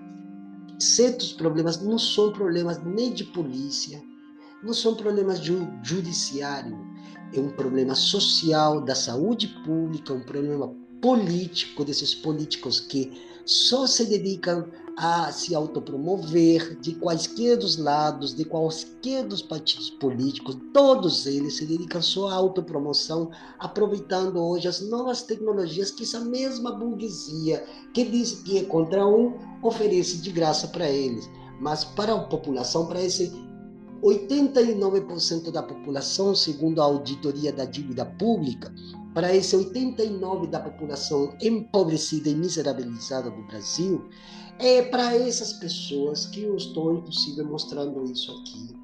certos problemas não são problemas nem de polícia, não são problemas de um judiciário, é um problema social da saúde pública, um problema político desses políticos que só se dedicam a se autopromover de quaisquer dos lados, de quaisquer dos partidos políticos, todos eles se dedicam só à autopromoção, aproveitando hoje as novas tecnologias que essa mesma burguesia que diz que é contra um, oferece de graça para eles. Mas para a população, para esse 89% da população, segundo a auditoria da dívida pública, para esse 89% da população empobrecida e miserabilizada do Brasil, É para essas pessoas que eu estou, inclusive, mostrando isso aqui.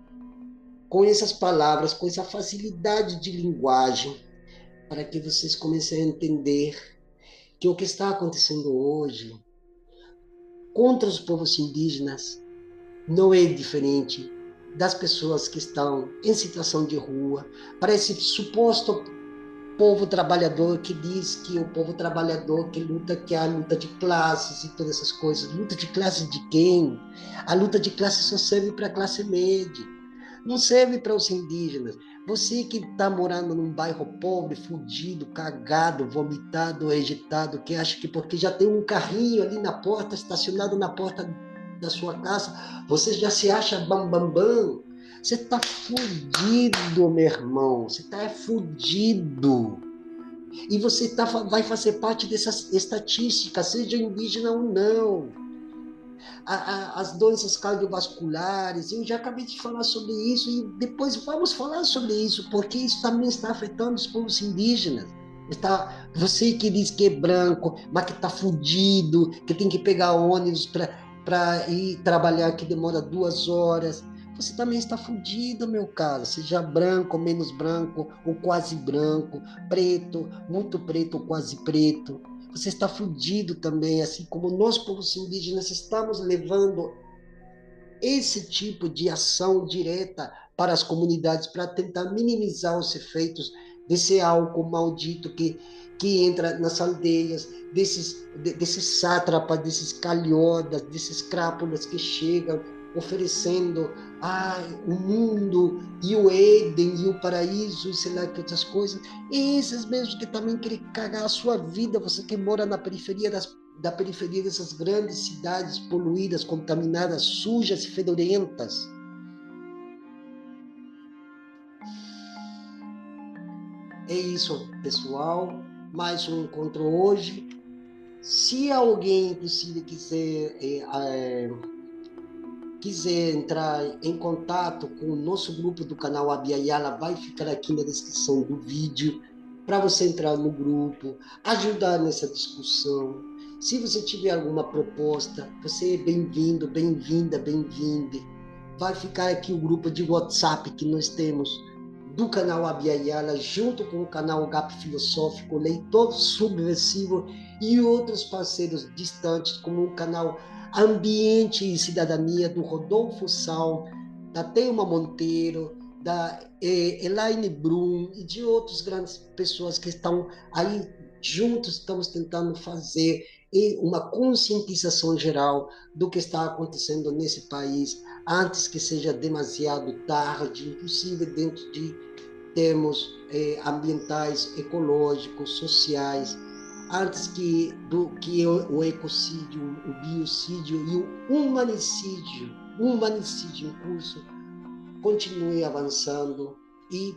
Com essas palavras, com essa facilidade de linguagem, para que vocês comecem a entender que o que está acontecendo hoje contra os povos indígenas não é diferente das pessoas que estão em situação de rua, para esse suposto povo trabalhador que diz que o povo trabalhador que luta que é a luta de classes e todas essas coisas. Luta de classe de quem? A luta de classe só serve para a classe média. Não serve para os indígenas. Você que está morando num bairro pobre, fudido, cagado, vomitado, ejetado, que acha que porque já tem um carrinho ali na porta, estacionado na porta da sua casa, você já se acha bambambam. Bam, bam. Você está fudido, meu irmão. Você está fudido. E você tá, vai fazer parte dessa estatística, seja indígena ou não. A, a, as doenças cardiovasculares, eu já acabei de falar sobre isso e depois vamos falar sobre isso, porque isso também está afetando os povos indígenas. Está, você que diz que é branco, mas que está fudido, que tem que pegar ônibus para ir trabalhar que demora duas horas. Você também está fudido, meu caro, seja branco, menos branco, ou quase branco, preto, muito preto ou quase preto. Você está fudido também, assim como nós, povos indígenas, estamos levando esse tipo de ação direta para as comunidades para tentar minimizar os efeitos desse álcool maldito que, que entra nas aldeias, desses, desses sátrapas, desses calhodas, desses crápulas que chegam oferecendo ah, o mundo e o Éden e o paraíso e sei lá que outras coisas. Esses mesmos que também querem cagar a sua vida, você que mora na periferia das, da periferia dessas grandes cidades poluídas, contaminadas, sujas e fedorentas. É isso, pessoal. Mais um encontro hoje. Se alguém, inclusive, quiser é, é, quiser entrar em contato com o nosso grupo do canal Abiayala, vai ficar aqui na descrição do vídeo para você entrar no grupo, ajudar nessa discussão. Se você tiver alguma proposta, você é bem-vindo, bem-vinda, bem-vinde. Vai ficar aqui o grupo de WhatsApp que nós temos do canal Abiayala, junto com o canal GAP Filosófico, Leitor Subversivo e outros parceiros distantes, como o canal Ambiente e Cidadania, do Rodolfo Sal, da Teuma Monteiro, da eh, Elaine Brum e de outras grandes pessoas que estão aí juntos, estamos tentando fazer uma conscientização geral do que está acontecendo nesse país antes que seja demasiado tarde, inclusive dentro de termos eh, ambientais, ecológicos, sociais antes que do que o, o ecocídio, o biocídio e o humanicídio, humanicídio em curso continue avançando e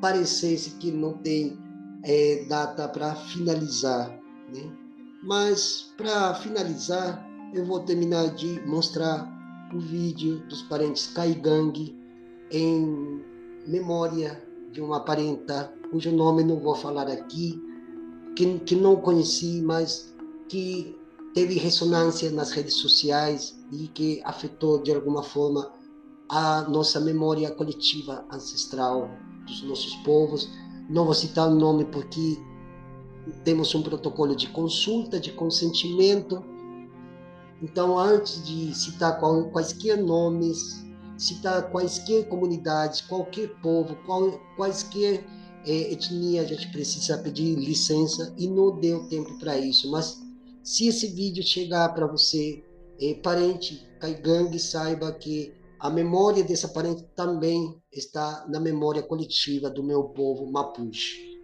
parecesse que não tem é, data para finalizar, né? Mas para finalizar, eu vou terminar de mostrar o vídeo dos parentes Kaigang em memória de uma parenta cujo nome não vou falar aqui, que, que não conheci, mas que teve ressonância nas redes sociais e que afetou de alguma forma a nossa memória coletiva ancestral dos nossos povos. Não vou citar o nome porque temos um protocolo de consulta, de consentimento. Então, antes de citar quaisquer nomes, citar quaisquer comunidades, qualquer povo, quaisquer é, etnia, a gente precisa pedir licença e não deu tempo para isso. Mas se esse vídeo chegar para você, é, parente Caigangue, saiba que a memória dessa parente também está na memória coletiva do meu povo Mapuche.